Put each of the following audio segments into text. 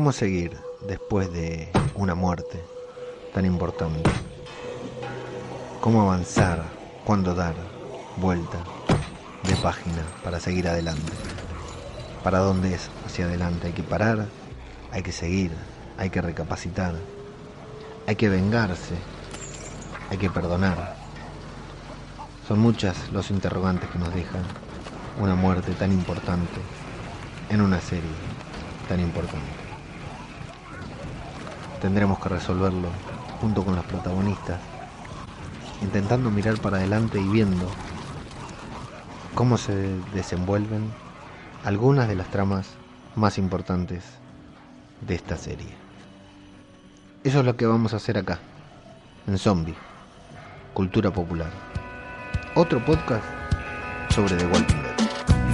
¿Cómo seguir después de una muerte tan importante? ¿Cómo avanzar? ¿Cuándo dar vuelta de página para seguir adelante? ¿Para dónde es hacia adelante? Hay que parar, hay que seguir, hay que recapacitar, hay que vengarse, hay que perdonar. Son muchas los interrogantes que nos dejan una muerte tan importante en una serie tan importante. Tendremos que resolverlo junto con los protagonistas, intentando mirar para adelante y viendo cómo se desenvuelven algunas de las tramas más importantes de esta serie. Eso es lo que vamos a hacer acá, en Zombie, Cultura Popular. Otro podcast sobre The Walking.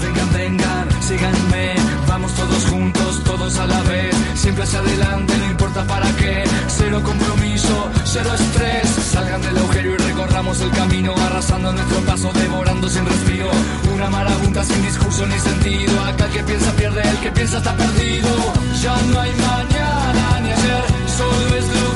Vengan, vengan, síganme, vamos todos juntos, todos a la vez, siempre hacia adelante, no importa para qué, cero compromiso, cero estrés, salgan del agujero y recorramos el camino, arrasando nuestro paso, devorando sin respiro, una marabunta sin discurso ni sentido, acá el que piensa pierde, el que piensa está perdido, ya no hay mañana ni ayer, solo es lo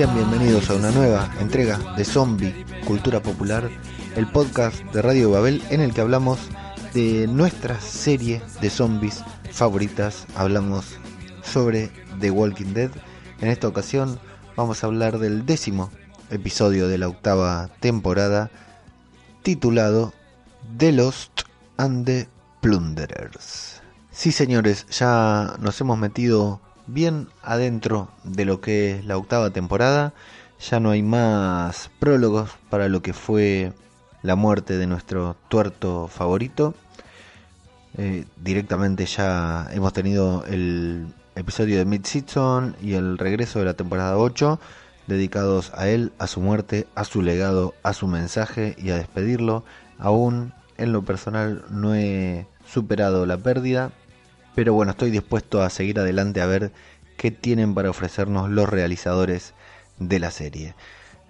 Sean bienvenidos a una nueva entrega de Zombie Cultura Popular, el podcast de Radio Babel en el que hablamos de nuestra serie de zombies favoritas. Hablamos sobre The Walking Dead. En esta ocasión vamos a hablar del décimo episodio de la octava temporada titulado The Lost and the Plunderers. Sí, señores, ya nos hemos metido bien adentro de lo que es la octava temporada. Ya no hay más prólogos para lo que fue la muerte de nuestro tuerto favorito. Eh, directamente ya hemos tenido el episodio de Mid-Season y el regreso de la temporada 8 dedicados a él, a su muerte, a su legado, a su mensaje y a despedirlo. Aún en lo personal no he superado la pérdida, pero bueno, estoy dispuesto a seguir adelante a ver qué tienen para ofrecernos los realizadores de la serie.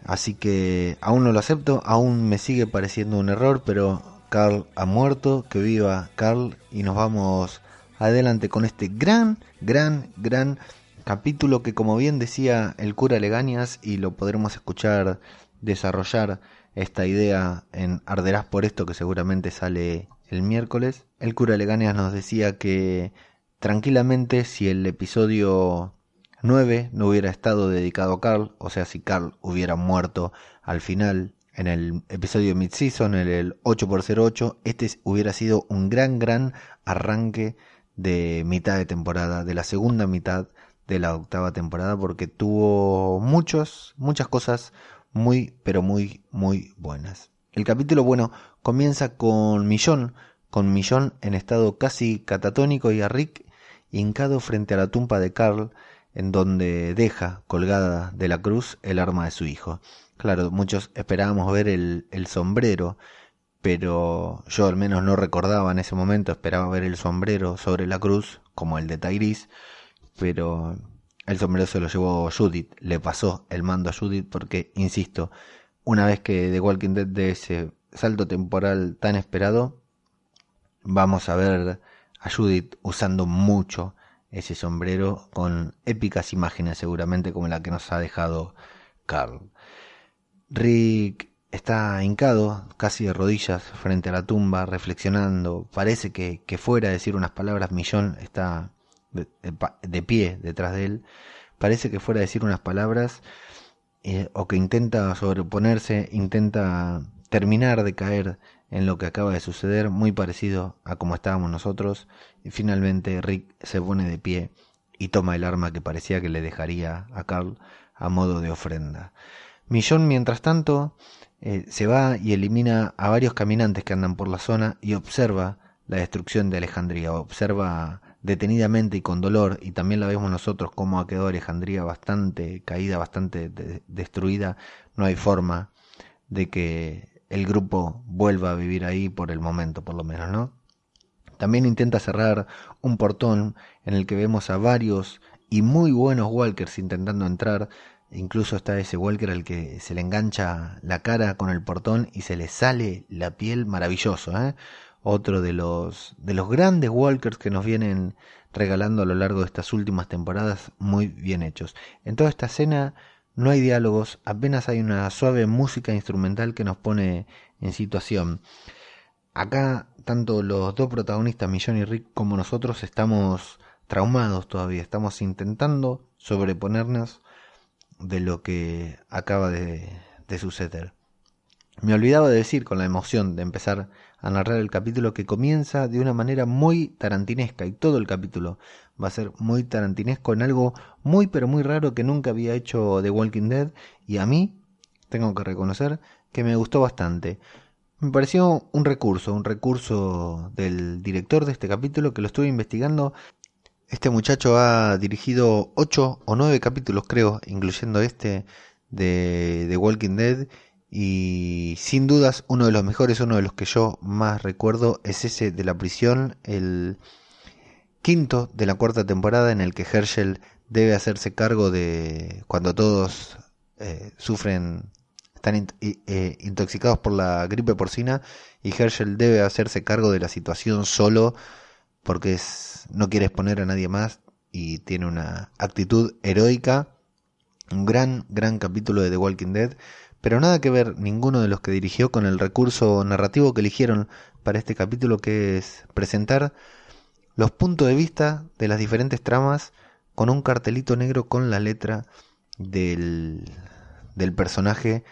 Así que aún no lo acepto, aún me sigue pareciendo un error, pero Carl ha muerto, que viva Carl y nos vamos adelante con este gran, gran, gran capítulo que como bien decía el cura Legañas y lo podremos escuchar desarrollar esta idea en Arderás por esto que seguramente sale el miércoles. El cura Legañas nos decía que tranquilamente si el episodio 9 no hubiera estado dedicado a Carl, o sea, si Carl hubiera muerto al final en el episodio Mid-Season, en el 8x08, este hubiera sido un gran, gran arranque de mitad de temporada, de la segunda mitad de la octava temporada, porque tuvo muchos, muchas cosas muy, pero muy, muy buenas. El capítulo, bueno, comienza con Millón, con Millón en estado casi catatónico y a Rick hincado frente a la tumba de Carl, en donde deja colgada de la cruz el arma de su hijo. Claro, muchos esperábamos ver el, sombrero, pero yo al menos no recordaba en ese momento, esperaba ver el sombrero sobre la cruz, como el de Tyrese, pero el sombrero se lo llevó Judith, le pasó el mando a Judith porque, insisto, una vez que The Walking Dead de ese salto temporal tan esperado, vamos a ver a Judith usando mucho ese sombrero con épicas imágenes seguramente como la que nos ha dejado Carl. Rick está hincado, casi de rodillas, frente a la tumba, reflexionando. Parece que, fuera a decir unas palabras, Millón está de, pie detrás de él. Parece que fuera a decir unas palabras eh, o que intenta sobreponerse, intenta terminar de caer en lo que acaba de suceder, muy parecido a como estábamos nosotros, y finalmente Rick se pone de pie y toma el arma que parecía que le dejaría a Carl a modo de ofrenda. Millón, mientras tanto, eh, se va y elimina a varios caminantes que andan por la zona y observa la destrucción de Alejandría, observa detenidamente y con dolor, y también la vemos nosotros cómo ha quedado Alejandría bastante caída, bastante destruida, no hay forma de que el grupo vuelva a vivir ahí por el momento, por lo menos, ¿no? También intenta cerrar un portón en el que vemos a varios y muy buenos walkers intentando entrar. Incluso está ese walker al que se le engancha la cara con el portón y se le sale la piel maravilloso, ¿eh? otro de los, de los grandes walkers que nos vienen regalando a lo largo de estas últimas temporadas, muy bien hechos. En toda esta escena no hay diálogos, apenas hay una suave música instrumental que nos pone en situación. Acá, tanto los dos protagonistas, Millón y Rick, como nosotros, estamos traumados todavía, estamos intentando sobreponernos de lo que acaba de, de suceder. Me olvidaba de decir con la emoción de empezar a narrar el capítulo que comienza de una manera muy tarantinesca y todo el capítulo va a ser muy tarantinesco en algo muy pero muy raro que nunca había hecho The Walking Dead y a mí tengo que reconocer que me gustó bastante. Me pareció un recurso, un recurso del director de este capítulo que lo estuve investigando. Este muchacho ha dirigido ocho o nueve capítulos creo, incluyendo este de Walking Dead y sin dudas uno de los mejores, uno de los que yo más recuerdo es ese de la prisión, el quinto de la cuarta temporada en el que Herschel debe hacerse cargo de cuando todos eh, sufren, están eh, intoxicados por la gripe porcina y Herschel debe hacerse cargo de la situación solo porque es, no quiere exponer a nadie más y tiene una actitud heroica. Un gran, gran capítulo de The Walking Dead pero nada que ver ninguno de los que dirigió con el recurso narrativo que eligieron para este capítulo, que es presentar los puntos de vista de las diferentes tramas con un cartelito negro con la letra del, del personaje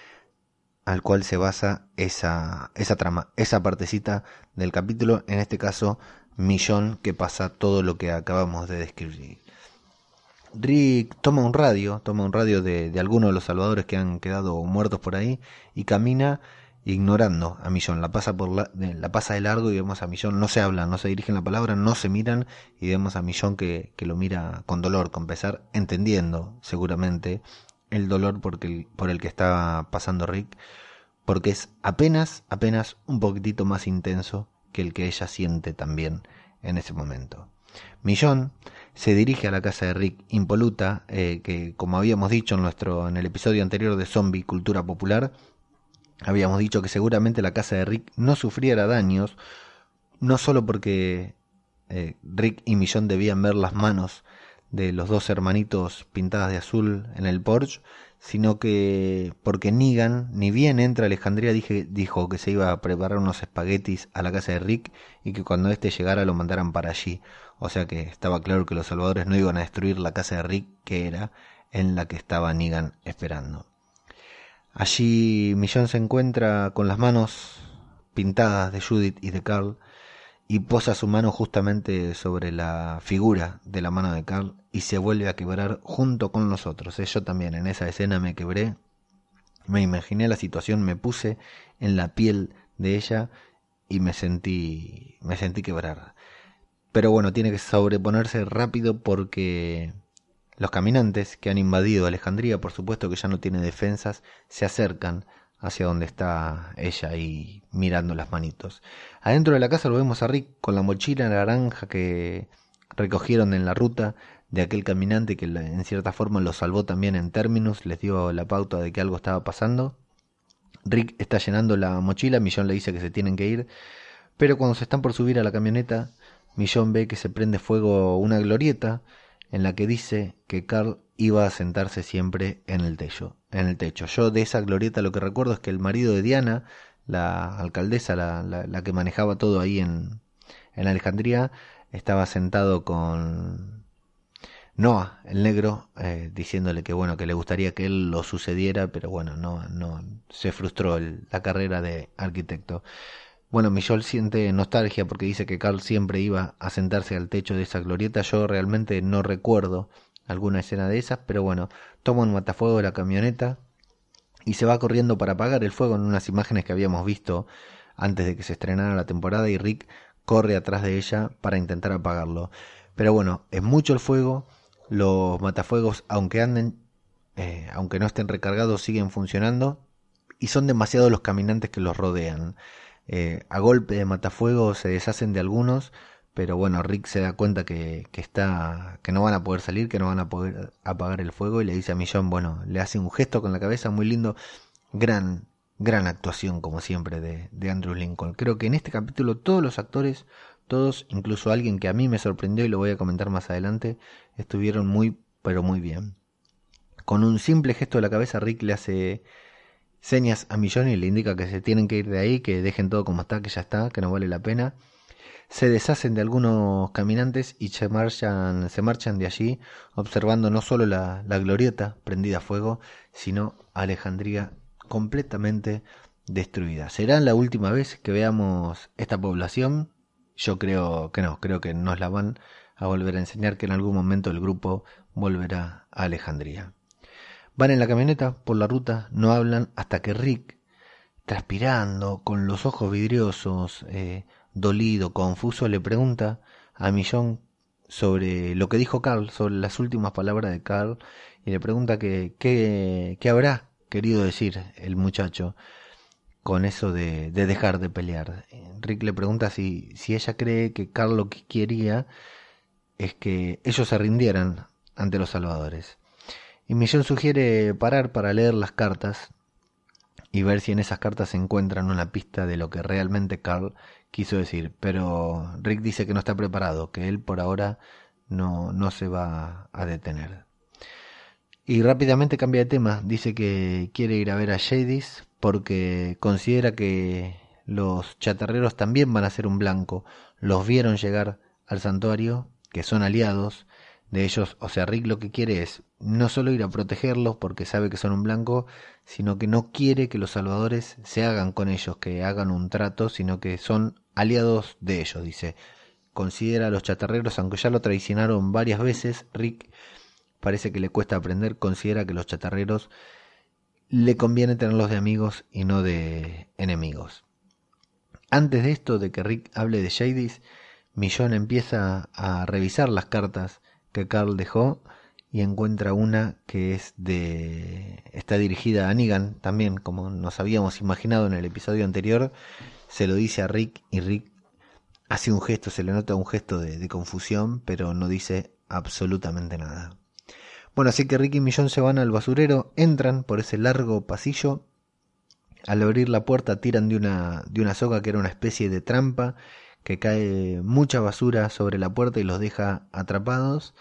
al cual se basa esa, esa trama, esa partecita del capítulo, en este caso Millón, que pasa todo lo que acabamos de describir. Rick toma un radio, toma un radio de, de algunos de los salvadores que han quedado muertos por ahí y camina ignorando a Millón. La pasa, por la, la pasa de largo y vemos a Millón, no se hablan, no se dirigen la palabra, no se miran y vemos a Millón que, que lo mira con dolor, con pesar, entendiendo seguramente el dolor porque, por el que está pasando Rick, porque es apenas, apenas un poquitito más intenso que el que ella siente también en ese momento. Millón se dirige a la casa de Rick impoluta, eh, que como habíamos dicho en, nuestro, en el episodio anterior de Zombie Cultura Popular, habíamos dicho que seguramente la casa de Rick no sufriera daños, no solo porque eh, Rick y Millón debían ver las manos de los dos hermanitos pintadas de azul en el porche, sino que porque Negan, ni bien entra Alejandría, dije, dijo que se iba a preparar unos espaguetis a la casa de Rick y que cuando éste llegara lo mandaran para allí. O sea que estaba claro que los salvadores no iban a destruir la casa de Rick, que era en la que estaba Negan esperando. Allí Millón se encuentra con las manos pintadas de Judith y de Carl y posa su mano justamente sobre la figura de la mano de Carl y se vuelve a quebrar junto con nosotros. Yo también en esa escena me quebré, me imaginé la situación, me puse en la piel de ella y me sentí me sentí quebrar. Pero bueno, tiene que sobreponerse rápido porque los caminantes que han invadido Alejandría, por supuesto que ya no tiene defensas, se acercan hacia donde está ella y mirando las manitos. Adentro de la casa lo vemos a Rick con la mochila naranja que recogieron en la ruta de aquel caminante que en cierta forma lo salvó también en términos, les dio la pauta de que algo estaba pasando. Rick está llenando la mochila, Millón le dice que se tienen que ir, pero cuando se están por subir a la camioneta, Millón ve que se prende fuego una glorieta en la que dice que Carl iba a sentarse siempre en el techo. En el techo. Yo de esa glorieta lo que recuerdo es que el marido de Diana, la alcaldesa, la, la, que manejaba todo ahí en, en Alejandría, estaba sentado con Noah, el negro, eh, diciéndole que bueno, que le gustaría que él lo sucediera, pero bueno, no, no se frustró la carrera de arquitecto. Bueno, Millol siente nostalgia porque dice que Carl siempre iba a sentarse al techo de esa glorieta. Yo realmente no recuerdo alguna escena de esas, pero bueno, toma un matafuego de la camioneta y se va corriendo para apagar el fuego en unas imágenes que habíamos visto antes de que se estrenara la temporada y Rick corre atrás de ella para intentar apagarlo. Pero bueno, es mucho el fuego, los matafuegos, aunque anden, eh, aunque no estén recargados, siguen funcionando y son demasiados los caminantes que los rodean. Eh, a golpe de matafuegos se deshacen de algunos, pero bueno, Rick se da cuenta que, que, está, que no van a poder salir, que no van a poder apagar el fuego y le dice a Millón, bueno, le hace un gesto con la cabeza muy lindo, gran, gran actuación como siempre de, de Andrew Lincoln. Creo que en este capítulo todos los actores, todos, incluso alguien que a mí me sorprendió y lo voy a comentar más adelante, estuvieron muy, pero muy bien. Con un simple gesto de la cabeza, Rick le hace señas a Millón y le indica que se tienen que ir de ahí, que dejen todo como está, que ya está, que no vale la pena. Se deshacen de algunos caminantes y se marchan, de allí, observando no solo la, la glorieta prendida a fuego, sino Alejandría completamente destruida. ¿Será la última vez que veamos esta población? Yo creo que no, creo que nos la van a volver a enseñar, que en algún momento el grupo volverá a Alejandría. Van en la camioneta por la ruta, no hablan hasta que Rick, transpirando, con los ojos vidriosos, eh, dolido, confuso, le pregunta a Millón sobre lo que dijo Carl, sobre las últimas palabras de Carl, y le pregunta que, qué habrá querido decir el muchacho con eso de, de, dejar de pelear. Rick le pregunta si, si ella cree que Carl lo que quería es que ellos se rindieran ante los salvadores. Y Millón sugiere parar para leer las cartas y ver si en esas cartas se encuentran una pista de lo que realmente Carl quiso decir. Pero Rick dice que no está preparado, que él por ahora no, no se va a detener. Y rápidamente cambia de tema, dice que quiere ir a ver a Jadis porque considera que los chatarreros también van a ser un blanco. Los vieron llegar al santuario, que son aliados, de ellos, o sea, Rick lo que quiere es no solo ir a protegerlos porque sabe que son un blanco, sino que no quiere que los salvadores se hagan con ellos, que hagan un trato, sino que son aliados de ellos, dice. Considera a los chatarreros, aunque ya lo traicionaron varias veces, Rick parece que le cuesta aprender, considera que los chatarreros le conviene tenerlos de amigos y no de enemigos. Antes de esto, de que Rick hable de Jadis, Millón empieza a revisar las cartas que Carl dejó y encuentra una que es de está dirigida a Negan también como nos habíamos imaginado en el episodio anterior. Se lo dice a Rick y Rick hace un gesto se le nota un gesto de, de confusión pero no dice absolutamente nada. Bueno así que Rick y Millón se van al basurero entran por ese largo pasillo. Al abrir la puerta tiran de una de una soga que era una especie de trampa que cae mucha basura sobre la puerta y los deja atrapados.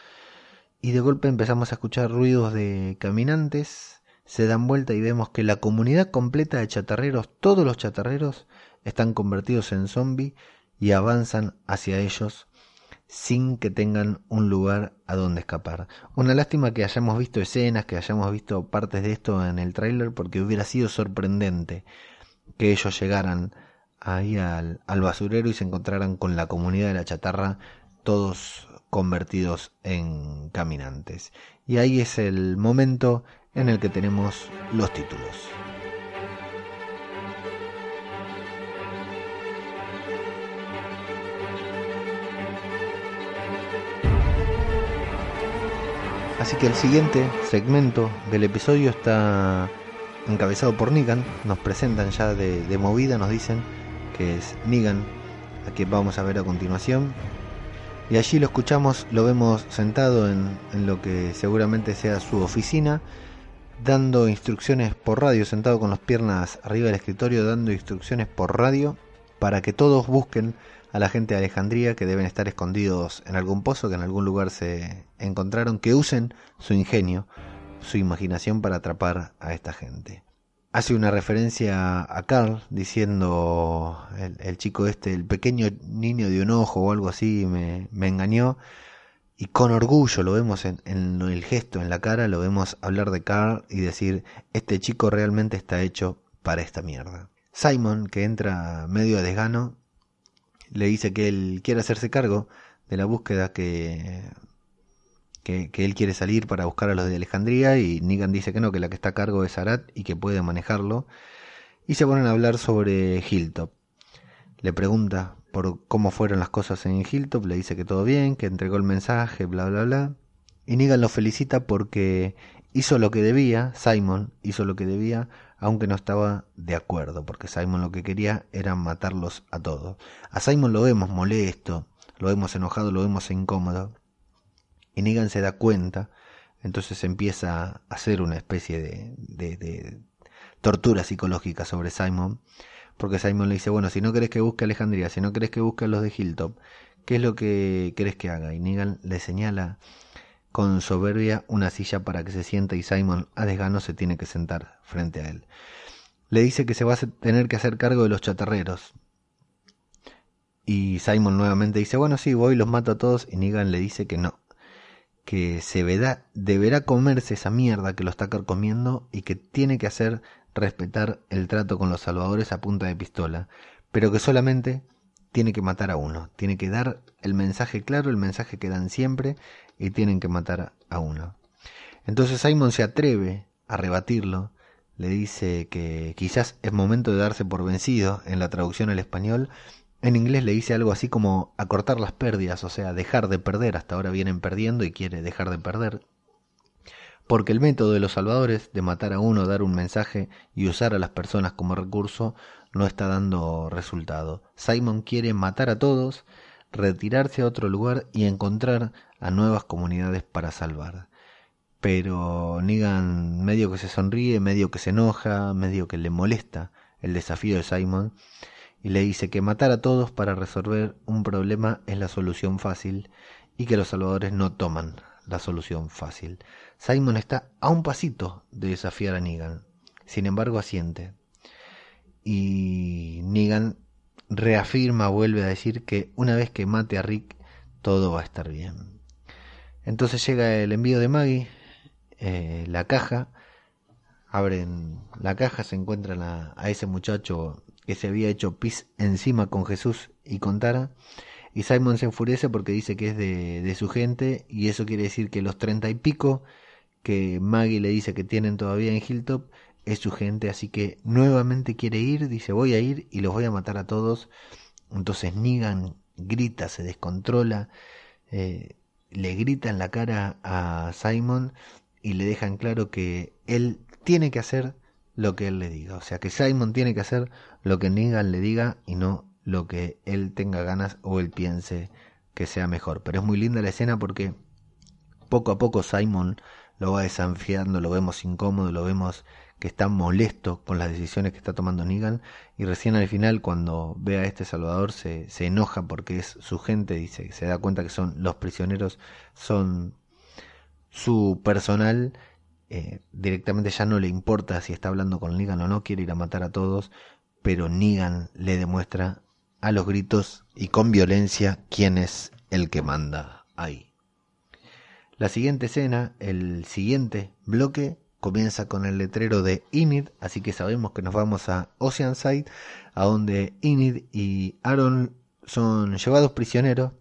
Y de golpe empezamos a escuchar ruidos de caminantes, se dan vuelta y vemos que la comunidad completa de chatarreros, todos los chatarreros, están convertidos en zombies y avanzan hacia ellos sin que tengan un lugar a donde escapar. Una lástima que hayamos visto escenas, que hayamos visto partes de esto en el tráiler, porque hubiera sido sorprendente que ellos llegaran ahí al, al basurero y se encontraran con la comunidad de la chatarra, todos convertidos en caminantes. Y ahí es el momento en el que tenemos los títulos. Así que el siguiente segmento del episodio está encabezado por Negan. Nos presentan ya de, movida, nos dicen que es Negan, a quien vamos a ver a continuación. Y allí lo escuchamos, lo vemos sentado en, lo que seguramente sea su oficina, dando instrucciones por radio, sentado con las piernas arriba del escritorio, dando instrucciones por radio para que todos busquen a la gente de Alejandría que deben estar escondidos en algún pozo, que en algún lugar se encontraron, que usen su ingenio, su imaginación para atrapar a esta gente hace una referencia a Carl diciendo el, chico este, el pequeño niño de un ojo o algo así me, engañó y con orgullo lo vemos en, en, el gesto, en la cara, lo vemos hablar de Carl y decir, este chico realmente está hecho para esta mierda. Simon, que entra medio a desgano, le dice que él quiere hacerse cargo de la búsqueda que, que, él quiere salir para buscar a los de Alejandría y Negan dice que no, que la que está a cargo es Arat y que puede manejarlo. Y se ponen a hablar sobre Hilltop. Le pregunta por cómo fueron las cosas en Hilltop, le dice que todo bien, que entregó el mensaje, bla, bla, bla. Y Negan lo felicita porque hizo lo que debía, Simon hizo lo que debía, aunque no estaba de acuerdo, porque Simon lo que quería era matarlos a todos. A Simon lo vemos molesto, lo vemos enojado, lo vemos incómodo. Y Negan se da cuenta, entonces empieza a hacer una especie de, de, tortura psicológica sobre Simon, porque Simon le dice, bueno, si no querés que busque a Alejandría, si no querés que busque a los de Hilltop, ¿qué es lo que querés que haga? Y Negan le señala con soberbia una silla para que se siente y Simon a desgano se tiene que sentar frente a él. Le dice que se va a tener que hacer cargo de los chatarreros, y Simon nuevamente dice, bueno, sí, voy, los mato a todos. Y Negan le dice que no, que se verá, deberá comerse esa mierda que lo está comiendo y que tiene que hacer respetar el trato con los salvadores a punta de pistola, pero que solamente tiene que matar a uno, tiene que dar el mensaje claro, el mensaje que dan siempre y tienen que matar a uno. Entonces Simon se atreve a rebatirlo, le dice que quizás es momento de darse por vencido en la traducción al español en inglés le dice algo así como acortar las pérdidas, o sea, dejar de perder. Hasta ahora vienen perdiendo y quiere dejar de perder. Porque el método de los salvadores de matar a uno, dar un mensaje y usar a las personas como recurso no está dando resultado. Simon quiere matar a todos, retirarse a otro lugar y encontrar a nuevas comunidades para salvar. Pero Negan medio que se sonríe, medio que se enoja, medio que le molesta el desafío de Simon y le dice que matar a todos para resolver un problema es la solución fácil y que los salvadores no toman la solución fácil. Simon está a un pasito de desafiar a Negan, sin embargo asiente. Y Negan reafirma, vuelve a decir que una vez que mate a Rick, todo va a estar bien. Entonces llega el envío de Maggie, eh, la caja, abren la caja, se encuentran a, a ese muchacho que se había hecho pis encima con Jesús y con Tara. Y Simon se enfurece porque dice que es de, de su gente y eso quiere decir que los treinta y pico que Maggie le dice que tienen todavía en Hilltop es su gente, así que nuevamente quiere ir, dice voy a ir y los voy a matar a todos. Entonces Negan grita, se descontrola, eh, le grita en la cara a Simon y le dejan claro que él tiene que hacer lo que él le diga. O sea que Simon tiene que hacer lo que Negan le diga y no lo que él tenga ganas o él piense que sea mejor. Pero es muy linda la escena porque poco a poco Simon lo va desafiando, lo vemos incómodo, lo vemos que está molesto con las decisiones que está tomando Negan y recién al final cuando ve a este Salvador se, enoja porque es su gente, dice, se da cuenta que son los prisioneros, son su personal eh, directamente ya no le importa si está hablando con Negan o no, quiere ir a matar a todos, pero Negan le demuestra a los gritos y con violencia quién es el que manda ahí. La siguiente escena, el siguiente bloque, comienza con el letrero de Inid, así que sabemos que nos vamos a Oceanside, a donde Inid y Aaron son llevados prisioneros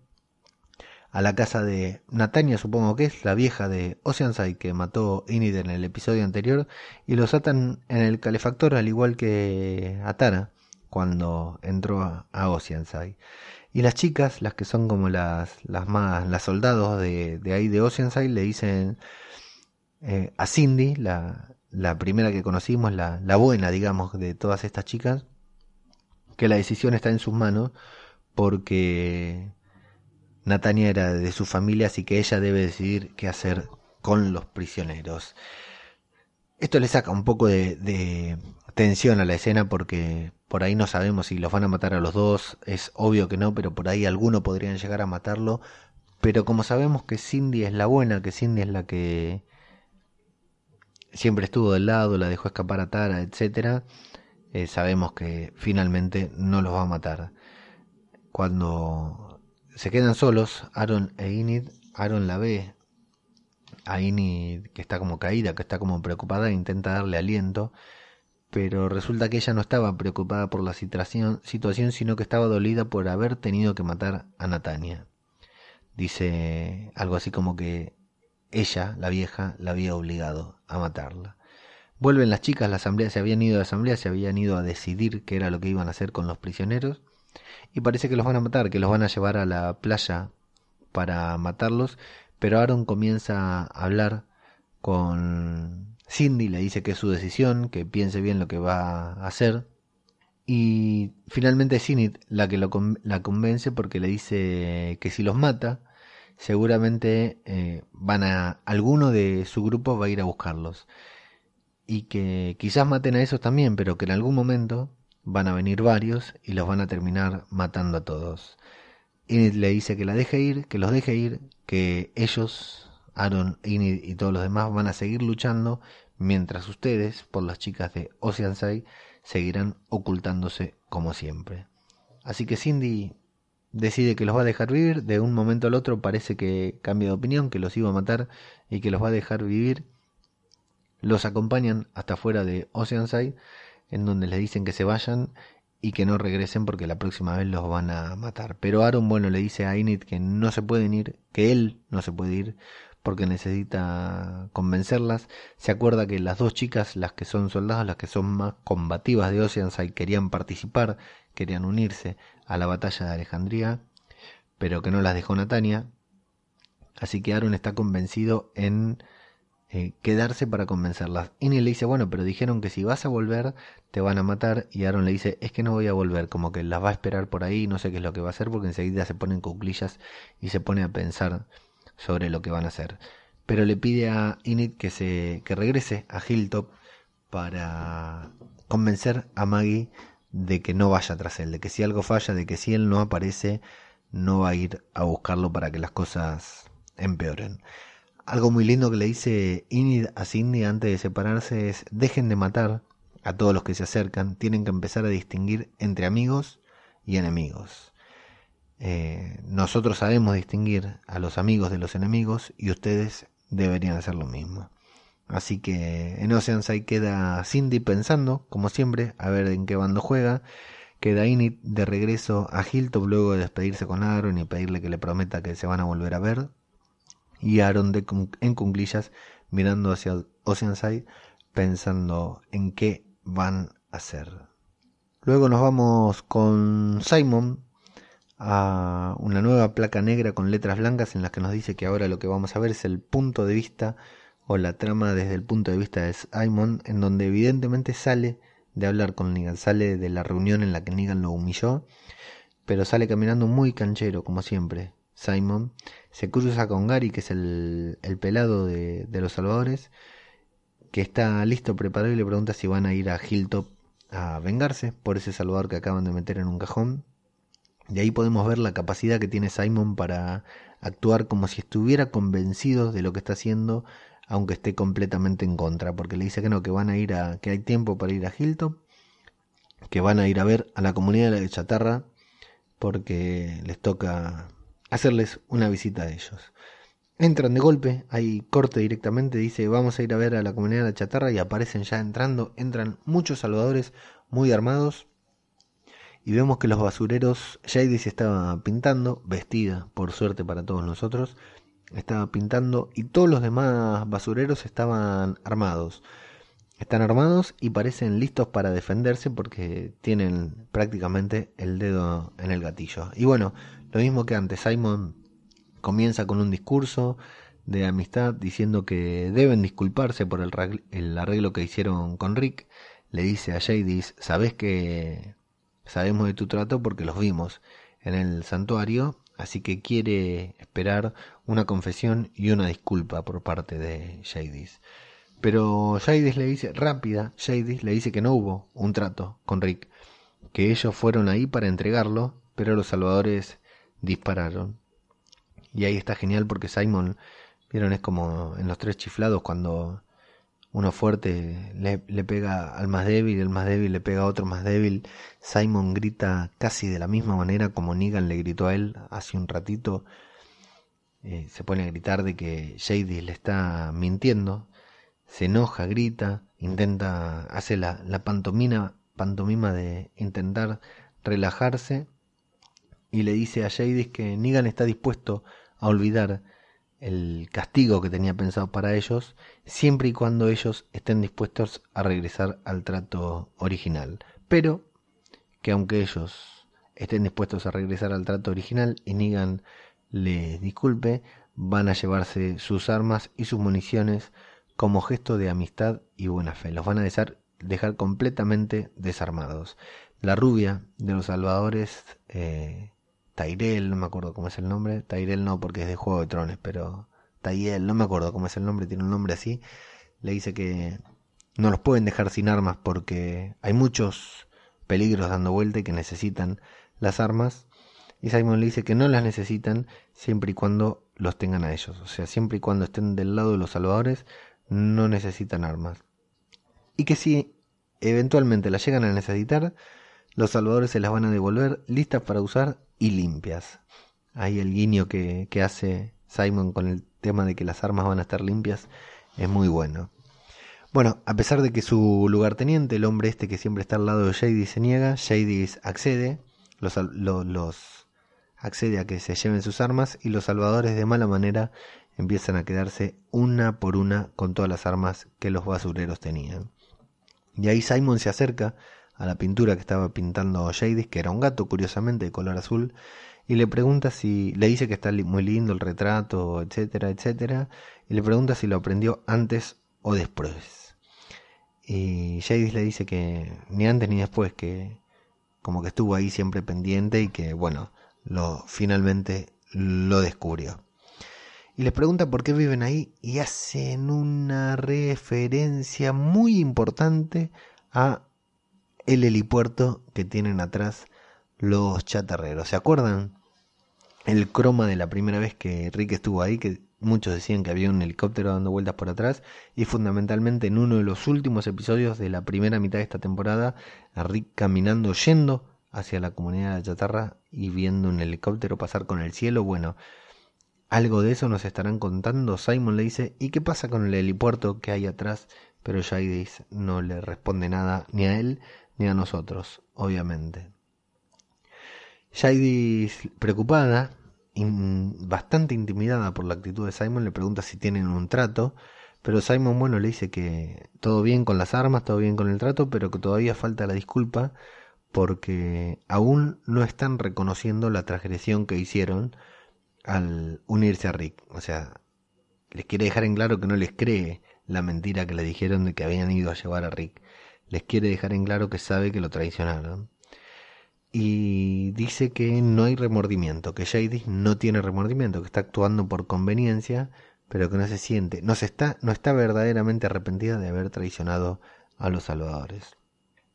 a la casa de Natania, supongo que es, la vieja de Oceanside que mató Inid en el episodio anterior, y los atan en el calefactor al igual que a Tara cuando entró a, Oceanside. Y las chicas, las que son como las, las más, las soldados de, de ahí de Oceanside, le dicen eh, a Cindy, la, la primera que conocimos, la, la buena, digamos, de todas estas chicas, que la decisión está en sus manos porque Natania era de su familia, así que ella debe decidir qué hacer con los prisioneros. Esto le saca un poco de, tensión a la escena porque por ahí no sabemos si los van a matar a los dos, es obvio que no, pero por ahí alguno podrían llegar a matarlo. Pero como sabemos que Cindy es la buena, que Cindy es la que siempre estuvo del lado, la dejó escapar a Tara, etcétera, eh, sabemos que finalmente no los va a matar. Cuando se quedan solos, Aaron e Inid. Aaron la ve a Inid que está como caída, que está como preocupada, e intenta darle aliento, pero resulta que ella no estaba preocupada por la situación, situación, sino que estaba dolida por haber tenido que matar a Natania. Dice algo así como que ella, la vieja, la había obligado a matarla. Vuelven las chicas, la asamblea se habían ido la asamblea, se habían ido a decidir qué era lo que iban a hacer con los prisioneros y parece que los van a matar, que los van a llevar a la playa para matarlos, pero Aaron comienza a hablar con Cindy, le dice que es su decisión, que piense bien lo que va a hacer. Y finalmente es la que la convence porque le dice que si los mata, seguramente eh, van a alguno de su grupo va a ir a buscarlos. Y que quizás maten a esos también, pero que en algún momento van a venir varios y los van a terminar matando a todos. Inid le dice que la deje ir, que los deje ir, que ellos, Aaron, Inid y todos los demás van a seguir luchando mientras ustedes, por las chicas de Oceanside, seguirán ocultándose como siempre. Así que Cindy decide que los va a dejar vivir, de un momento al otro parece que cambia de opinión, que los iba a matar y que los va a dejar vivir los acompañan hasta fuera de Oceanside, en donde les dicen que se vayan y que no regresen porque la próxima vez los van a matar. Pero Aaron, bueno, le dice a Init que no se pueden ir, que él no se puede ir porque necesita convencerlas. Se acuerda que las dos chicas, las que son soldados, las que son más combativas de Oceanside, querían participar, querían unirse a la batalla de Alejandría, pero que no las dejó Natania. Así que Aaron está convencido en eh, quedarse para convencerlas. Innie le dice, bueno, pero dijeron que si vas a volver te van a matar. Y Aaron le dice, es que no voy a volver, como que las va a esperar por ahí, no sé qué es lo que va a hacer, porque enseguida se ponen cuclillas y se pone a pensar sobre lo que van a hacer. Pero le pide a Init que, se, que regrese a Hilltop para convencer a Maggie de que no vaya tras él, de que si algo falla, de que si él no aparece, no va a ir a buscarlo para que las cosas empeoren. Algo muy lindo que le dice Inid a Cindy antes de separarse es dejen de matar a todos los que se acercan, tienen que empezar a distinguir entre amigos y enemigos. Eh, nosotros sabemos distinguir a los amigos de los enemigos y ustedes deberían hacer lo mismo. Así que en Oceanside queda Cindy pensando, como siempre, a ver en qué bando juega. Queda Inid de regreso a Hilltop luego de despedirse con Aaron y pedirle que le prometa que se van a volver a ver y Aaron de, en cunclillas mirando hacia Oceanside pensando en qué van a hacer. Luego nos vamos con Simon a una nueva placa negra con letras blancas en las que nos dice que ahora lo que vamos a ver es el punto de vista o la trama desde el punto de vista de Simon, en donde evidentemente sale de hablar con Negan, sale de la reunión en la que Negan lo humilló, pero sale caminando muy canchero, como siempre, Simon, se cruza con Gary, que es el, pelado de, los salvadores, que está listo, preparado y le pregunta si van a ir a Hilltop a vengarse por ese salvador que acaban de meter en un cajón. Y ahí podemos ver la capacidad que tiene Simon para actuar como si estuviera convencido de lo que está haciendo, aunque esté completamente en contra, porque le dice que no, que van a ir a, que hay tiempo para ir a Hilltop, que van a ir a ver a la comunidad de la chatarra, porque les toca hacerles una visita a ellos. Entran de golpe, hay corte directamente, dice vamos a ir a ver a la comunidad de la chatarra y aparecen ya entrando, entran muchos salvadores muy armados y vemos que los basureros, Jadis estaba pintando, vestida por suerte para todos nosotros, estaba pintando y todos los demás basureros estaban armados. Están armados y parecen listos para defenderse porque tienen prácticamente el dedo en el gatillo. Y bueno, lo mismo que antes, Simon comienza con un discurso de amistad diciendo que deben disculparse por el, arreglo que hicieron con Rick. Le dice a Jadis, sabes que sabemos de tu trato porque los vimos en el santuario, así que quiere esperar una confesión y una disculpa por parte de Jadis. Pero Jadis le dice, rápida, Jadis le dice que no hubo un trato con Rick, que ellos fueron ahí para entregarlo, pero los salvadores dispararon. Y ahí está genial porque Simon, vieron, es como en los tres chiflados cuando uno fuerte le, pega al más débil, el más débil le pega a otro más débil. Simon grita casi de la misma manera como Negan le gritó a él hace un ratito. Eh, se pone a gritar de que Shady le está mintiendo. Se enoja, grita, intenta, hace la, la pantomima, pantomima de intentar relajarse y le dice a Jadis que Negan está dispuesto a olvidar el castigo que tenía pensado para ellos, siempre y cuando ellos estén dispuestos a regresar al trato original. Pero que aunque ellos estén dispuestos a regresar al trato original y Negan les disculpe, van a llevarse sus armas y sus municiones como gesto de amistad y buena fe. Los van a dejar, dejar completamente desarmados. La rubia de los salvadores, eh, Tyrell, no me acuerdo cómo es el nombre. Tyrell no, porque es de Juego de Trones, pero Tyrell, no me acuerdo cómo es el nombre, tiene un nombre así. Le dice que no los pueden dejar sin armas porque hay muchos peligros dando vuelta y que necesitan las armas. Y Simon le dice que no las necesitan siempre y cuando los tengan a ellos. O sea, siempre y cuando estén del lado de los salvadores, no necesitan armas. Y que si eventualmente las llegan a necesitar, los salvadores se las van a devolver listas para usar y limpias. Ahí el guiño que, que hace Simon con el tema de que las armas van a estar limpias es muy bueno. Bueno, a pesar de que su lugarteniente, el hombre este que siempre está al lado de Shady, se niega, Shady accede, los, los, accede a que se lleven sus armas y los salvadores de mala manera empiezan a quedarse una por una con todas las armas que los basureros tenían. Y ahí Simon se acerca a la pintura que estaba pintando Jadis, que era un gato curiosamente de color azul, y le pregunta si, le dice que está muy lindo el retrato, etcétera, etcétera, y le pregunta si lo aprendió antes o después. Y Jadis le dice que ni antes ni después, que como que estuvo ahí siempre pendiente y que bueno, lo finalmente lo descubrió. Y les pregunta por qué viven ahí y hacen una referencia muy importante a el helipuerto que tienen atrás los chatarreros. ¿Se acuerdan? El croma de la primera vez que Rick estuvo ahí, que muchos decían que había un helicóptero dando vueltas por atrás, y fundamentalmente en uno de los últimos episodios de la primera mitad de esta temporada, a Rick caminando, yendo hacia la comunidad de chatarra y viendo un helicóptero pasar con el cielo. Bueno, algo de eso nos estarán contando. Simon le dice, ¿y qué pasa con el helipuerto que hay atrás? Pero Jadis no le responde nada ni a él ni a nosotros, obviamente. Jadis, preocupada, bastante intimidada por la actitud de Simon, le pregunta si tienen un trato, pero Simon, bueno, le dice que todo bien con las armas, todo bien con el trato, pero que todavía falta la disculpa porque aún no están reconociendo la transgresión que hicieron al unirse a Rick. O sea, les quiere dejar en claro que no les cree la mentira que le dijeron de que habían ido a llevar a Rick les quiere dejar en claro que sabe que lo traicionaron. Y dice que no hay remordimiento, que Shady no tiene remordimiento, que está actuando por conveniencia, pero que no se siente, no, se está, no está verdaderamente arrepentida de haber traicionado a los salvadores.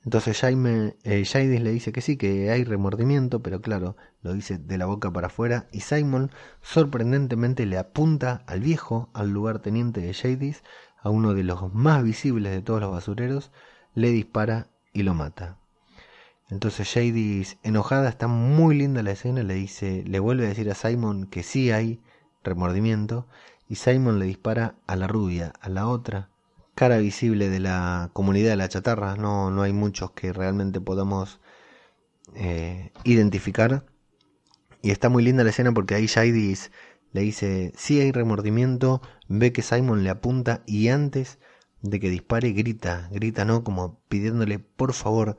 Entonces Jaime, eh, le dice que sí, que hay remordimiento, pero claro, lo dice de la boca para afuera, y Simon sorprendentemente le apunta al viejo, al lugarteniente de Jadis, a uno de los más visibles de todos los basureros, le dispara y lo mata. Entonces Jadis, enojada, está muy linda la escena, le dice, le vuelve a decir a Simon que sí hay remordimiento, y Simon le dispara a la rubia, a la otra, cara visible de la comunidad de la chatarra, no, no hay muchos que realmente podamos eh, identificar. Y está muy linda la escena porque ahí Jadis le dice, sí hay remordimiento, ve que Simon le apunta y antes de que dispare grita, grita no, como pidiéndole por favor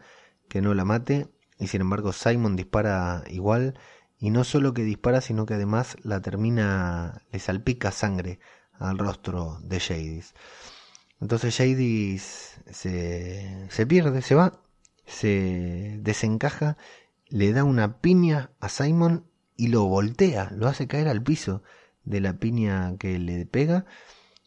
que no la mate, y sin embargo Simon dispara igual, y no solo que dispara, sino que además la termina, le salpica sangre al rostro de Jadis. Entonces Jadis se, se pierde, se va, se desencaja, le da una piña a Simon y lo voltea, lo hace caer al piso de la piña que le pega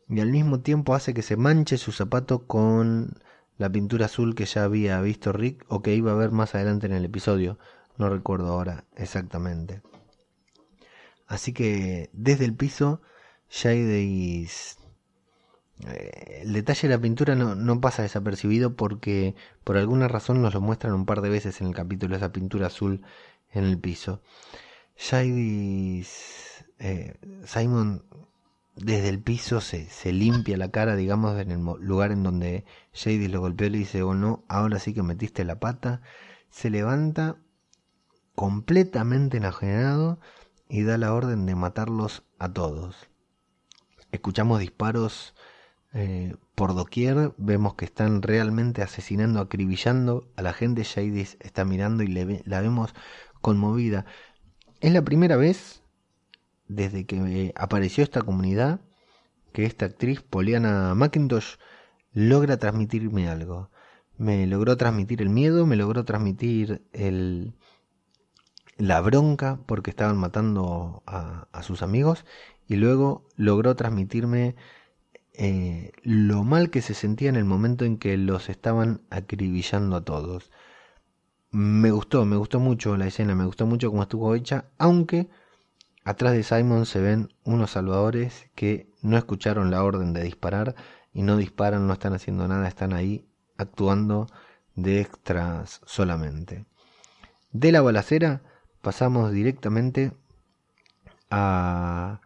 y al mismo tiempo hace que se manche su zapato con la pintura azul que ya había visto Rick o que iba a ver más adelante en el episodio. No recuerdo ahora exactamente. Así que desde el piso, Shadis... Eh, el detalle de la pintura no, pasa desapercibido porque por alguna razón nos lo muestran un par de veces en el capítulo, esa pintura azul en el piso. Shadis... Eh, Simon desde el piso se, se, limpia la cara, digamos, en el lugar en donde Shady lo golpeó y le dice, oh no, ahora sí que metiste la pata. Se levanta completamente enajenado y da la orden de matarlos a todos. escuchamos disparos eh, por doquier, vemos que están realmente asesinando, acribillando a la gente. Jadis está mirando y la vemos conmovida. Es la primera vez desde que apareció esta comunidad que esta actriz, Poliana McIntosh, logra transmitirme algo. Me logró transmitir el miedo, me logró transmitir el, la bronca porque estaban matando a, sus amigos y luego logró transmitirme eh, lo mal que se sentía en el momento en que los estaban acribillando a todos. Me gustó, me gustó mucho la escena, me gustó mucho cómo estuvo hecha, aunque atrás de Simon se ven unos salvadores que no escucharon la orden de disparar y no disparan, no están haciendo nada, están ahí actuando de extras solamente. De la balacera pasamos directamente a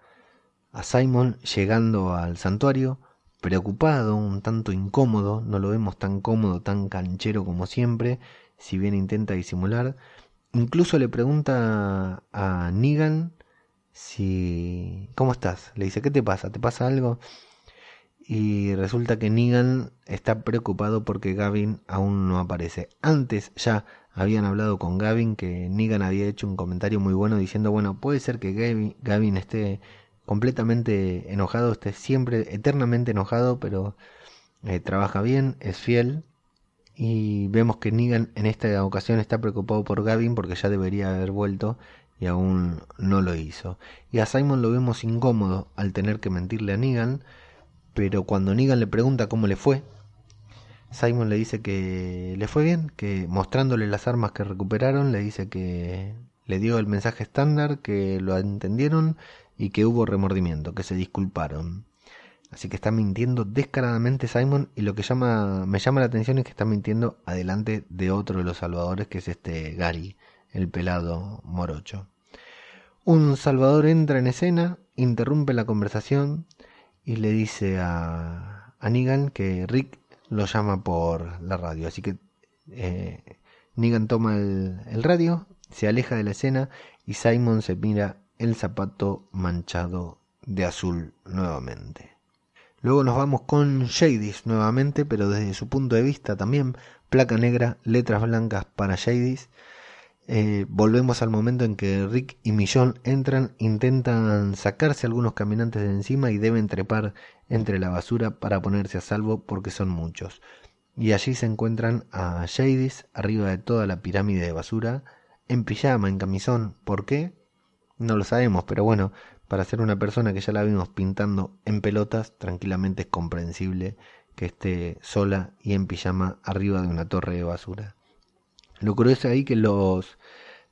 a Simon llegando al santuario, preocupado, un tanto incómodo, no lo vemos tan cómodo, tan canchero como siempre, si bien intenta disimular. Incluso le pregunta a Negan si... ¿Cómo estás? Le dice, ¿qué te pasa? ¿Te pasa algo? Y resulta que Negan está preocupado porque Gavin aún no aparece. Antes ya habían hablado con Gavin que Negan había hecho un comentario muy bueno diciendo, bueno, puede ser que Gavin, esté completamente enojado, esté siempre eternamente enojado, pero eh, trabaja bien, es fiel. Y vemos que Negan en esta ocasión está preocupado por Gavin porque ya debería haber vuelto y aún no lo hizo. Y a Simon lo vemos incómodo al tener que mentirle a Negan, pero cuando Negan le pregunta cómo le fue, Simon le dice que le fue bien, que mostrándole las armas que recuperaron, le dice que le dio el mensaje estándar, que lo entendieron y que hubo remordimiento, que se disculparon. Así que está mintiendo descaradamente Simon y lo que llama, me llama la atención es que está mintiendo adelante de otro de los salvadores que es este Gary, el pelado morocho. Un salvador entra en escena, interrumpe la conversación y le dice a, a Negan que Rick lo llama por la radio. Así que eh, Negan toma el, el radio, se aleja de la escena y Simon se mira el zapato manchado de azul nuevamente. Luego nos vamos con Jadis nuevamente, pero desde su punto de vista también, placa negra, letras blancas para Jadis. Eh, volvemos al momento en que Rick y Millón entran, intentan sacarse algunos caminantes de encima y deben trepar entre la basura para ponerse a salvo porque son muchos. Y allí se encuentran a Jadis arriba de toda la pirámide de basura, en pijama, en camisón. ¿Por qué? No lo sabemos, pero bueno, para ser una persona que ya la vimos pintando en pelotas, tranquilamente es comprensible que esté sola y en pijama arriba de una torre de basura. Lo curioso ahí que los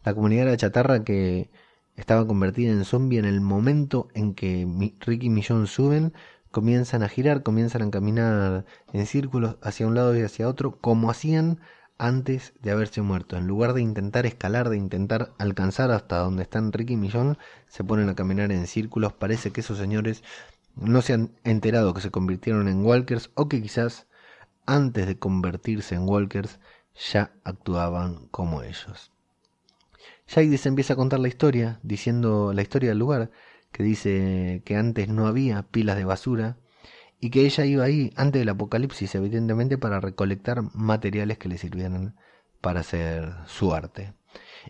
la comunidad de la chatarra que estaba convertida en zombie en el momento en que Ricky y Millón suben, comienzan a girar, comienzan a caminar en círculos hacia un lado y hacia otro, como hacían antes de haberse muerto. En lugar de intentar escalar, de intentar alcanzar hasta donde están Ricky y Millón, se ponen a caminar en círculos. Parece que esos señores no se han enterado que se convirtieron en walkers o que quizás antes de convertirse en walkers ya actuaban como ellos. Jadis empieza a contar la historia, diciendo la historia del lugar, que dice que antes no había pilas de basura y que ella iba ahí antes del apocalipsis, evidentemente, para recolectar materiales que le sirvieran para hacer su arte.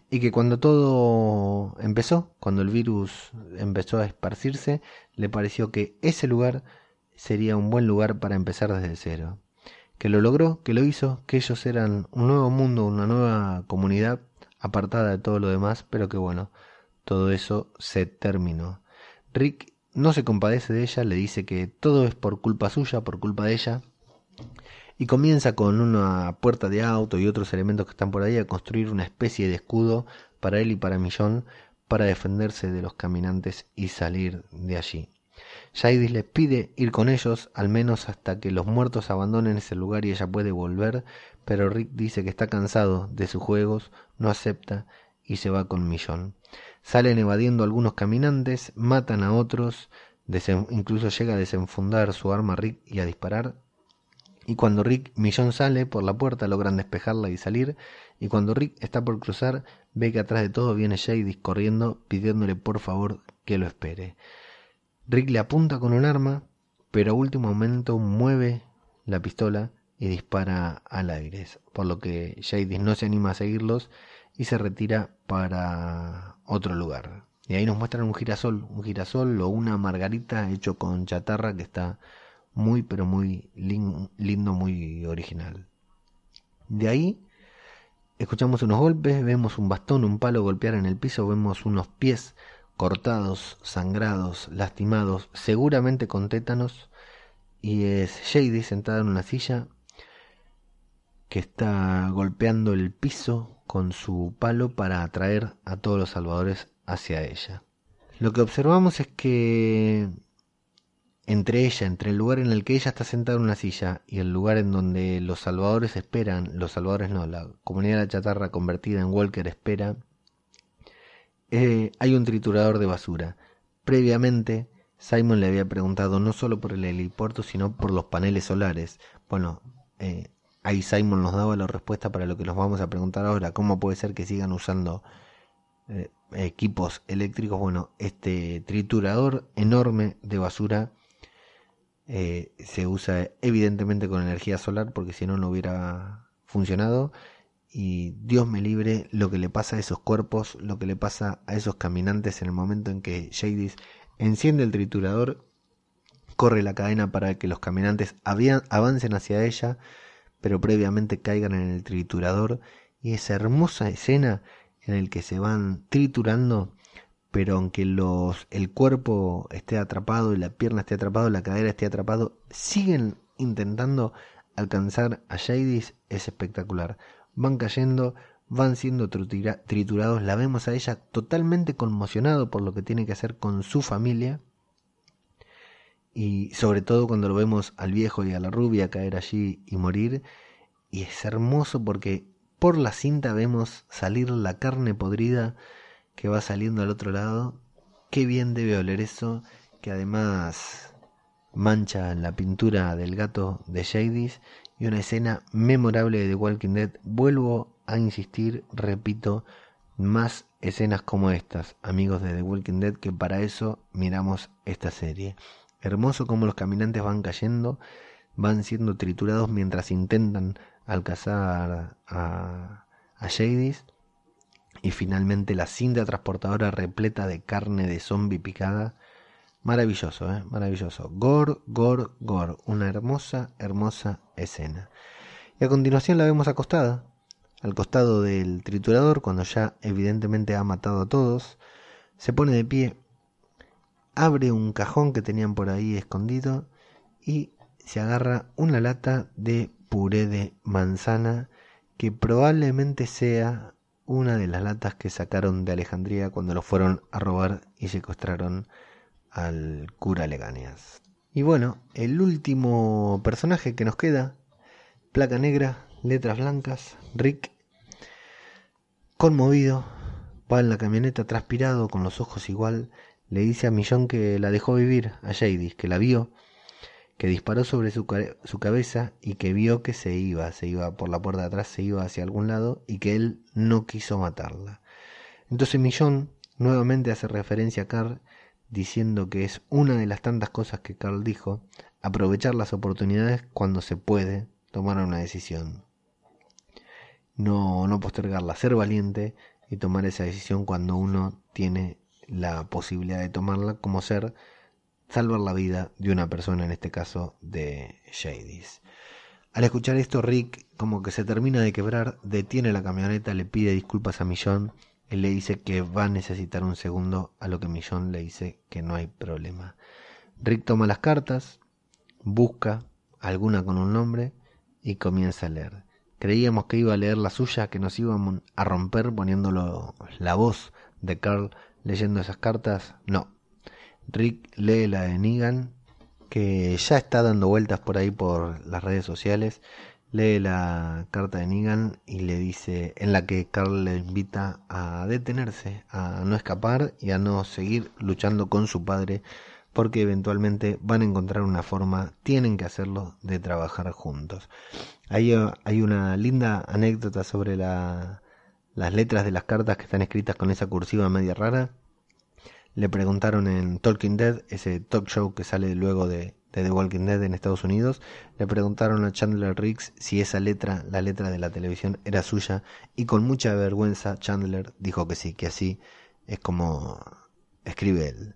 Y que cuando todo empezó, cuando el virus empezó a esparcirse, le pareció que ese lugar sería un buen lugar para empezar desde cero. Que lo logró, que lo hizo, que ellos eran un nuevo mundo, una nueva comunidad apartada de todo lo demás, pero que bueno, todo eso se terminó. Rick no se compadece de ella, le dice que todo es por culpa suya, por culpa de ella, y comienza con una puerta de auto y otros elementos que están por ahí a construir una especie de escudo para él y para Millón para defenderse de los caminantes y salir de allí. Jadis les pide ir con ellos, al menos hasta que los muertos abandonen ese lugar y ella puede volver, pero Rick dice que está cansado de sus juegos, no acepta y se va con Millón. Salen evadiendo algunos caminantes, matan a otros, incluso llega a desenfundar su arma Rick y a disparar. Y cuando Rick Millón sale por la puerta logran despejarla y salir. Y cuando Rick está por cruzar, ve que atrás de todo viene Jadis corriendo pidiéndole por favor que lo espere. Rick le apunta con un arma, pero a último momento mueve la pistola y dispara al aire, por lo que Jadis no se anima a seguirlos y se retira para otro lugar. Y ahí nos muestran un girasol, un girasol o una margarita hecho con chatarra que está muy pero muy lindo, muy original. De ahí escuchamos unos golpes, vemos un bastón, un palo golpear en el piso, vemos unos pies cortados, sangrados, lastimados, seguramente con tétanos, y es Shady sentada en una silla que está golpeando el piso con su palo para atraer a todos los salvadores hacia ella. Lo que observamos es que entre ella, entre el lugar en el que ella está sentada en una silla y el lugar en donde los salvadores esperan, los salvadores no, la comunidad de la chatarra convertida en Walker espera, eh, hay un triturador de basura. Previamente, Simon le había preguntado no solo por el helipuerto, sino por los paneles solares. Bueno, eh, ahí Simon nos daba la respuesta para lo que nos vamos a preguntar ahora, cómo puede ser que sigan usando eh, equipos eléctricos. Bueno, este triturador enorme de basura eh, se usa evidentemente con energía solar porque si no no hubiera funcionado y Dios me libre lo que le pasa a esos cuerpos, lo que le pasa a esos caminantes en el momento en que Jadis enciende el triturador, corre la cadena para que los caminantes avancen hacia ella, pero previamente caigan en el triturador y esa hermosa escena en el que se van triturando pero aunque los, el cuerpo esté atrapado y la pierna esté atrapado, la cadera esté atrapado, siguen intentando alcanzar a Jadis, es espectacular. Van cayendo, van siendo triturados, la vemos a ella totalmente conmocionado por lo que tiene que hacer con su familia. Y sobre todo cuando lo vemos al viejo y a la rubia caer allí y morir. Y es hermoso porque por la cinta vemos salir la carne podrida que va saliendo al otro lado. Qué bien debe oler eso, que además mancha la pintura del gato de Shadys y una escena memorable de The Walking Dead. Vuelvo a insistir, repito, más escenas como estas, amigos de The Walking Dead, que para eso miramos esta serie. Hermoso como los caminantes van cayendo, van siendo triturados mientras intentan alcanzar a, a Shadys y finalmente la cinta transportadora repleta de carne de zombie picada. Maravilloso, ¿eh? Maravilloso. Gore, gore, gore. Una hermosa, hermosa escena. Y a continuación la vemos acostada, al costado del triturador, cuando ya evidentemente ha matado a todos. Se pone de pie, abre un cajón que tenían por ahí escondido y se agarra una lata de puré de manzana que probablemente sea una de las latas que sacaron de Alejandría cuando lo fueron a robar y secuestraron al cura Leganias. Y bueno, el último personaje que nos queda, placa negra, letras blancas, Rick, conmovido, va en la camioneta transpirado, con los ojos igual, le dice a Millón que la dejó vivir, a Jadis, que la vio, que disparó sobre su, su, cabeza y que vio que se iba, se iba por la puerta de atrás, se iba hacia algún lado y que él no quiso matarla. Entonces Millón nuevamente hace referencia a Carl diciendo que es una de las tantas cosas que Carl dijo, aprovechar las oportunidades cuando se puede tomar una decisión. No, no postergarla, ser valiente y tomar esa decisión cuando uno tiene la posibilidad de tomarla como ser salvar la vida de una persona, en este caso de Jadis. Al escuchar esto, Rick como que se termina de quebrar, detiene la camioneta, le pide disculpas a Millón y le dice que va a necesitar un segundo, a lo que Millón le dice que no hay problema. Rick toma las cartas, busca alguna con un nombre y comienza a leer. Creíamos que iba a leer la suya, que nos íbamos a romper poniéndolo la voz de Carl leyendo esas cartas. No, Rick lee la de Negan, que ya está dando vueltas por ahí por las redes sociales. Lee la carta de Negan y le dice, en la que Carl le invita a detenerse, a no escapar y a no seguir luchando con su padre, porque eventualmente van a encontrar una forma, tienen que hacerlo, de trabajar juntos. Ahí hay una linda anécdota sobre la, las letras de las cartas que están escritas con esa cursiva media rara. Le preguntaron en Talking Dead, ese talk show que sale luego de, de The Walking Dead en Estados Unidos, le preguntaron a Chandler Riggs si esa letra, la letra de la televisión, era suya. Y con mucha vergüenza Chandler dijo que sí, que así es como escribe él.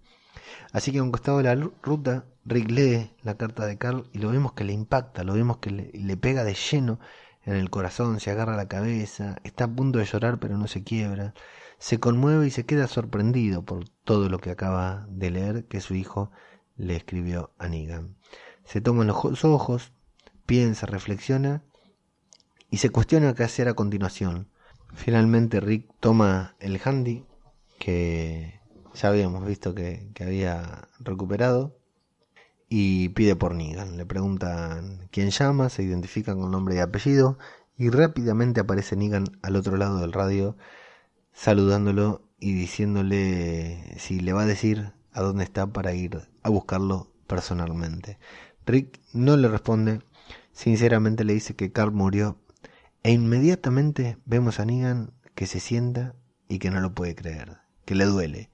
Así que a un costado de la ruta, Rick lee la carta de Carl y lo vemos que le impacta, lo vemos que le, pega de lleno en el corazón, se agarra la cabeza, está a punto de llorar pero no se quiebra, se conmueve y se queda sorprendido por todo lo que acaba de leer que su hijo le escribió a Negan. Se toma los ojos, piensa, reflexiona y se cuestiona qué hacer a continuación. Finalmente Rick toma el handy que ya habíamos visto que, había recuperado y pide por Negan. Le preguntan quién llama, se identifican con nombre y apellido y rápidamente aparece Negan al otro lado del radio saludándolo y diciéndole si le va a decir a dónde está para ir a buscarlo personalmente. Rick no le responde, sinceramente le dice que Carl murió e inmediatamente vemos a Negan que se sienta y que no lo puede creer, que le duele.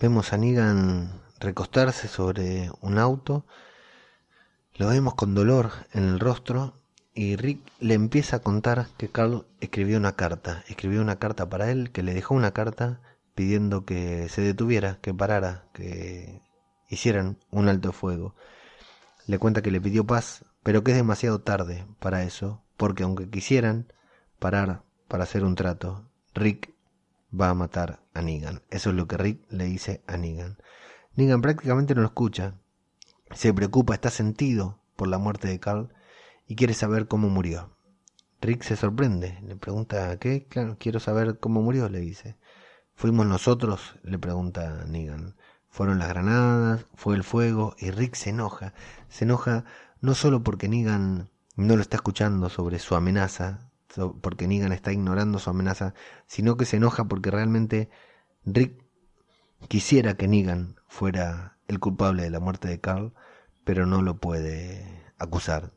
Vemos a Negan recostarse sobre un auto, lo vemos con dolor en el rostro y Rick le empieza a contar que Carl escribió una carta, escribió una carta para él, que le dejó una carta pidiendo que se detuviera, que parara, que hicieran un alto fuego. Le cuenta que le pidió paz, pero que es demasiado tarde para eso, porque aunque quisieran parar para hacer un trato, Rick va a matar a Negan. Eso es lo que Rick le dice a Negan. Negan prácticamente no lo escucha. Se preocupa, está sentido por la muerte de Carl y quiere saber cómo murió. Rick se sorprende, le pregunta, ¿qué? Claro, quiero saber cómo murió, le dice. ¿Fuimos nosotros? le pregunta Negan. Fueron las granadas, fue el fuego, y Rick se enoja. Se enoja no solo porque Negan no lo está escuchando sobre su amenaza, porque Negan está ignorando su amenaza, sino que se enoja porque realmente Rick quisiera que Negan fuera el culpable de la muerte de Carl, pero no lo puede acusar.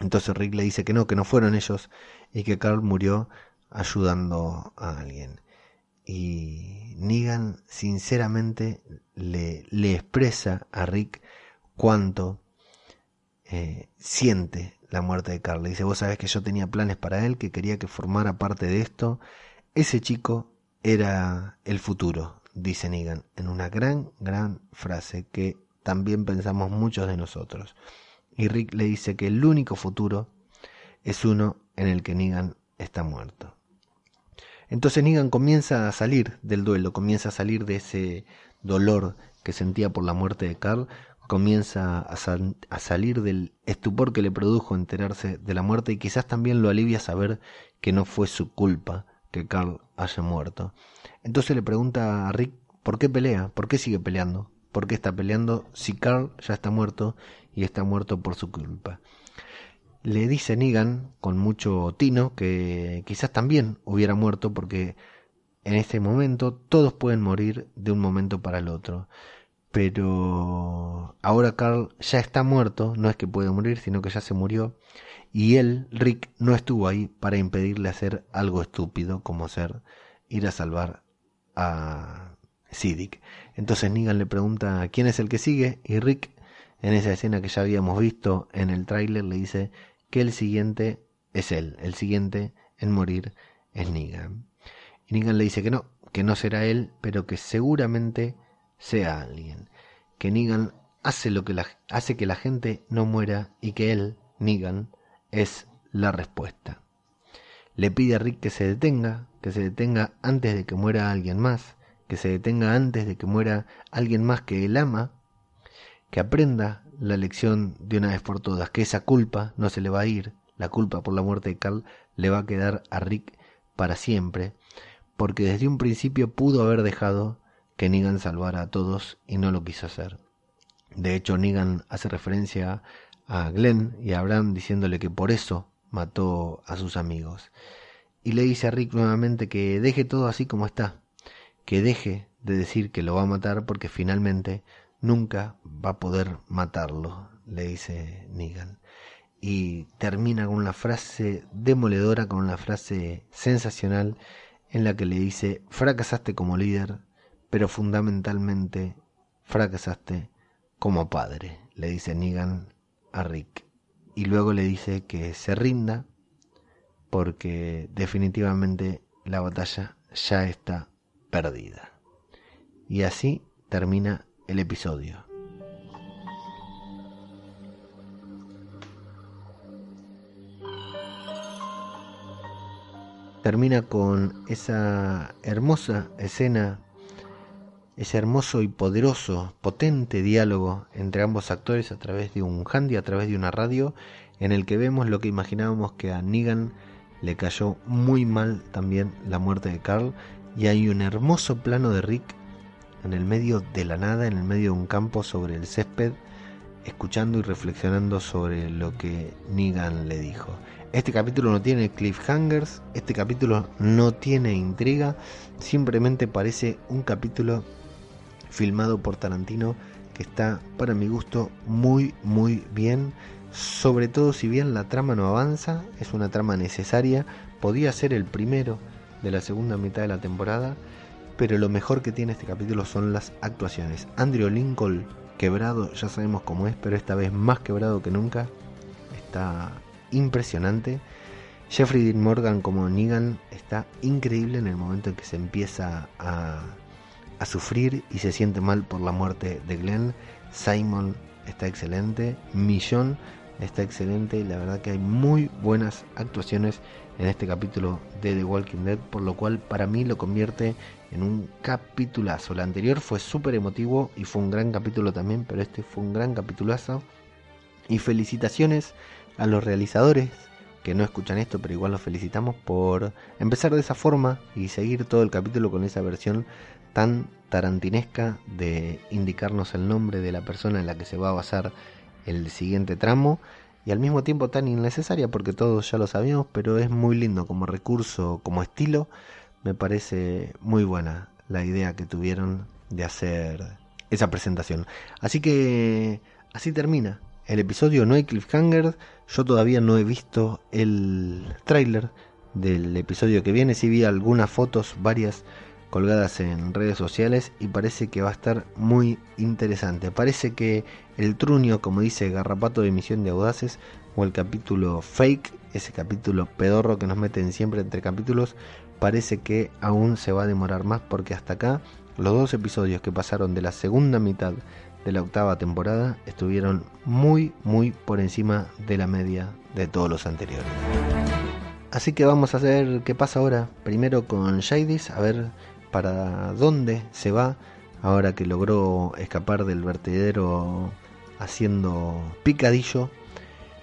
Entonces Rick le dice que no, que no fueron ellos y que Carl murió ayudando a alguien. Y Negan sinceramente le, le expresa a Rick cuánto eh, siente la muerte de Carl. dice, vos sabés que yo tenía planes para él, que quería que formara parte de esto. Ese chico era el futuro, dice Negan, en una gran, gran frase que también pensamos muchos de nosotros. Y Rick le dice que el único futuro es uno en el que Negan está muerto. Entonces Negan comienza a salir del duelo, comienza a salir de ese dolor que sentía por la muerte de Carl, comienza a, salir del estupor que le produjo enterarse de la muerte y quizás también lo alivia saber que no fue su culpa que Carl haya muerto. Entonces le pregunta a Rick por qué pelea, por qué sigue peleando, por qué está peleando si Carl ya está muerto y está muerto por su culpa. Le dice Negan con mucho tino que quizás también hubiera muerto porque en este momento todos pueden morir de un momento para el otro. Pero ahora Carl ya está muerto, no es que puede morir, sino que ya se murió, y él, Rick, no estuvo ahí para impedirle hacer algo estúpido como ser ir a salvar a Siddiq. Entonces Negan le pregunta quién es el que sigue y Rick, en esa escena que ya habíamos visto en el tráiler, le dice que el siguiente es él, el siguiente en morir es Negan. Y Negan le dice que no, que no será él, pero que seguramente sea alguien. Que Negan hace, lo que la, hace que la gente no muera y que él, Negan, es la respuesta. Le pide a Rick que se detenga, que se detenga antes de que muera alguien más, que se detenga antes de que muera alguien más que él ama, que aprenda la lección de una vez por todas, que esa culpa no se le va a ir, la culpa por la muerte de Carl le va a quedar a Rick para siempre, porque desde un principio pudo haber dejado que Negan salvara a todos y no lo quiso hacer. De hecho, Negan hace referencia a Glenn y a Abraham diciéndole que por eso mató a sus amigos. Y le dice a Rick nuevamente que deje todo así como está, que deje de decir que lo va a matar porque finalmente nunca va a poder matarlo, le dice Negan. Y termina con una frase demoledora, con una frase sensacional en la que le dice, fracasaste como líder, pero fundamentalmente fracasaste como padre, le dice Negan a Rick. Y luego le dice que se rinda porque definitivamente la batalla ya está perdida. Y así termina el episodio. Termina con esa hermosa escena, ese hermoso y poderoso, potente diálogo entre ambos actores a través de un handy, a través de una radio, en el que vemos lo que imaginábamos que a Negan le cayó muy mal también la muerte de Carl y hay un hermoso plano de Rick en el medio de la nada, en el medio de un campo sobre el césped, escuchando y reflexionando sobre lo que Negan le dijo. Este capítulo no tiene cliffhangers, este capítulo no tiene intriga, simplemente parece un capítulo filmado por Tarantino que está para mi gusto muy muy bien, sobre todo si bien la trama no avanza, es una trama necesaria, podía ser el primero de la segunda mitad de la temporada, pero lo mejor que tiene este capítulo son las actuaciones. Andrew Lincoln, quebrado, ya sabemos cómo es, pero esta vez más quebrado que nunca, está impresionante. Jeffrey Dean Morgan como Negan está increíble en el momento en que se empieza a, a sufrir y se siente mal por la muerte de Glenn. Simon está excelente. Millón está excelente. La verdad que hay muy buenas actuaciones en este capítulo de The Walking Dead, por lo cual para mí lo convierte en un capitulazo. El anterior fue súper emotivo y fue un gran capítulo también, pero este fue un gran capitulazo. Y felicitaciones a los realizadores que no escuchan esto, pero igual los felicitamos por empezar de esa forma y seguir todo el capítulo con esa versión tan tarantinesca de indicarnos el nombre de la persona en la que se va a basar el siguiente tramo y al mismo tiempo tan innecesaria porque todos ya lo sabíamos, pero es muy lindo como recurso, como estilo, me parece muy buena la idea que tuvieron de hacer esa presentación. Así que así termina el episodio, no hay cliffhanger, yo todavía no he visto el tráiler del episodio que viene, si vi algunas fotos, varias colgadas en redes sociales y parece que va a estar muy interesante. Parece que el truño, como dice Garrapato de Misión de Audaces, o el capítulo fake, ese capítulo pedorro que nos meten siempre entre capítulos, parece que aún se va a demorar más porque hasta acá los dos episodios que pasaron de la segunda mitad de la octava temporada estuvieron muy muy por encima de la media de todos los anteriores. Así que vamos a ver qué pasa ahora. Primero con Jadis, a ver para dónde se va ahora que logró escapar del vertedero haciendo picadillo,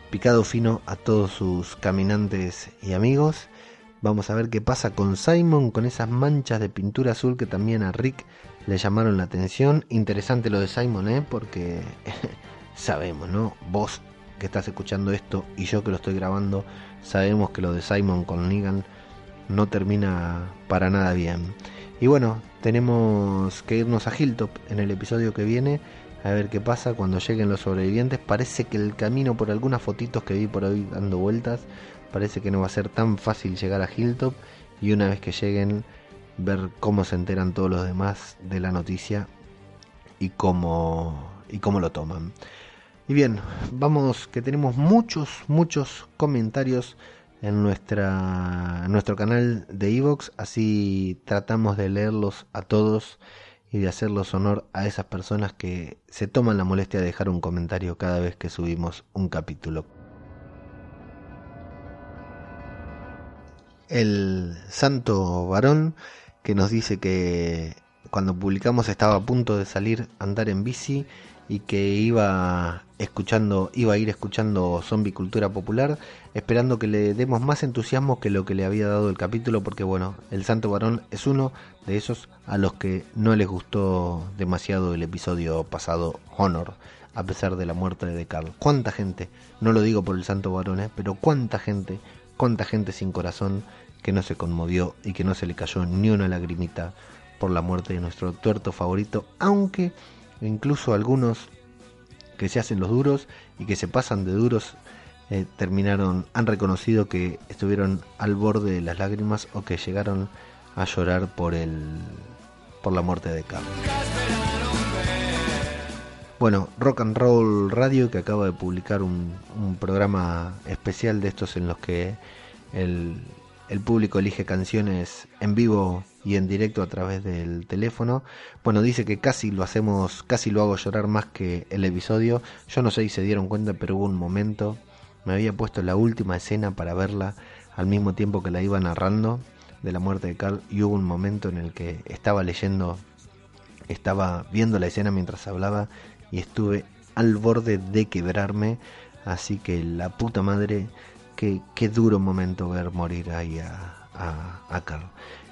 picado fino a todos sus caminantes y amigos. Vamos a ver qué pasa con Simon, con esas manchas de pintura azul que también a Rick le llamaron la atención. Interesante lo de Simon, ¿eh? porque sabemos, ¿no? Vos que estás escuchando esto y yo que lo estoy grabando, sabemos que lo de Simon con Negan no termina para nada bien. Y bueno, tenemos que irnos a Hilltop en el episodio que viene a ver qué pasa cuando lleguen los sobrevivientes. Parece que el camino por algunas fotitos que vi por ahí dando vueltas, parece que no va a ser tan fácil llegar a Hilltop y una vez que lleguen ver cómo se enteran todos los demás de la noticia y cómo y cómo lo toman. Y bien, vamos que tenemos muchos muchos comentarios en nuestra nuestro canal de Evox, así tratamos de leerlos a todos y de hacerlos honor a esas personas que se toman la molestia de dejar un comentario cada vez que subimos un capítulo. El santo varón que nos dice que cuando publicamos estaba a punto de salir a andar en bici y que iba escuchando, iba a ir escuchando Zombie Cultura Popular, esperando que le demos más entusiasmo que lo que le había dado el capítulo, porque bueno, el Santo Varón es uno de esos a los que no les gustó demasiado el episodio pasado Honor, a pesar de la muerte de Carl. ¿Cuánta gente? No lo digo por el Santo Varón, ¿eh? pero cuánta gente, cuánta gente sin corazón que no se conmovió y que no se le cayó ni una lagrimita por la muerte de nuestro tuerto favorito, aunque incluso algunos que se hacen los duros y que se pasan de duros eh, terminaron, han reconocido que estuvieron al borde de las lágrimas o que llegaron a llorar por el por la muerte de Carl. Bueno, Rock and Roll Radio que acaba de publicar un, programa especial de estos en los que el, el, público elige canciones en vivo y en directo a través del teléfono. Bueno, dice que casi lo hacemos, casi lo hago llorar más que el episodio. Yo no sé si se dieron cuenta, pero hubo un momento, me había puesto la última escena para verla al mismo tiempo que la iba narrando de la muerte de Carl y hubo un momento en el que estaba leyendo, estaba viendo la escena mientras hablaba y estuve al borde de quebrarme. Así que la puta madre, qué, qué duro momento ver morir ahí a, a, Carl.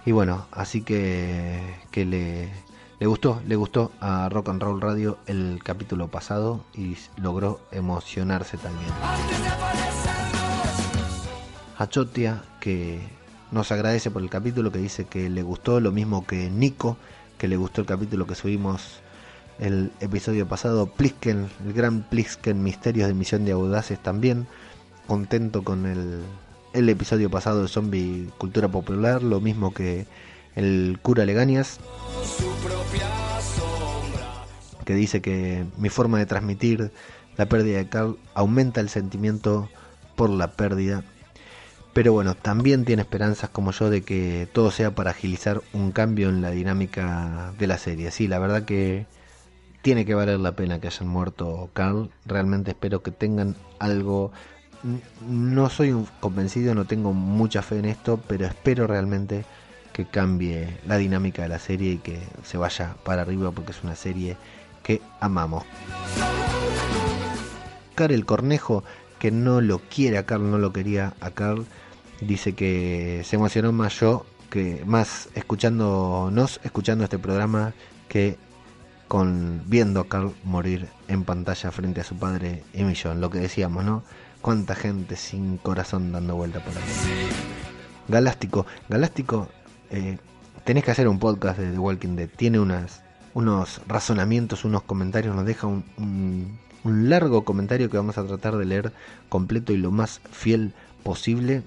Y bueno, así que, que le, le gustó, le gustó a Rock and Roll Radio el capítulo pasado y logró emocionarse también. A Chotia, que nos agradece por el capítulo, que dice que le gustó, lo mismo que Nico, que le gustó el capítulo que subimos el episodio pasado, Plisken, el gran Plisken Misterios de Misión de Audaces también, contento con el, el episodio pasado de Zombie Cultura Popular, lo mismo que el cura Legañas, que dice que mi forma de transmitir la pérdida de Carl aumenta el sentimiento por la pérdida. Pero bueno, también tiene esperanzas como yo de que todo sea para agilizar un cambio en la dinámica de la serie. Sí, la verdad que tiene que valer la pena que hayan muerto Carl. Realmente espero que tengan algo. No soy un convencido, no tengo mucha fe en esto, pero espero realmente que cambie la dinámica de la serie y que se vaya para arriba porque es una serie que amamos. Carl el Cornejo, que no lo quiere a Carl, no lo quería a Carl, dice que se emocionó más yo, que más escuchándonos, escuchando este programa, que con viendo a Carl morir en pantalla frente a su padre y Millón, lo que decíamos, ¿no? Cuánta gente sin corazón dando vuelta por ahí. Galáctico, Galáctico, eh, tenés que hacer un podcast de The Walking Dead. Tiene unas, unos razonamientos, unos comentarios, nos deja un, un, largo comentario que vamos a tratar de leer completo y lo más fiel posible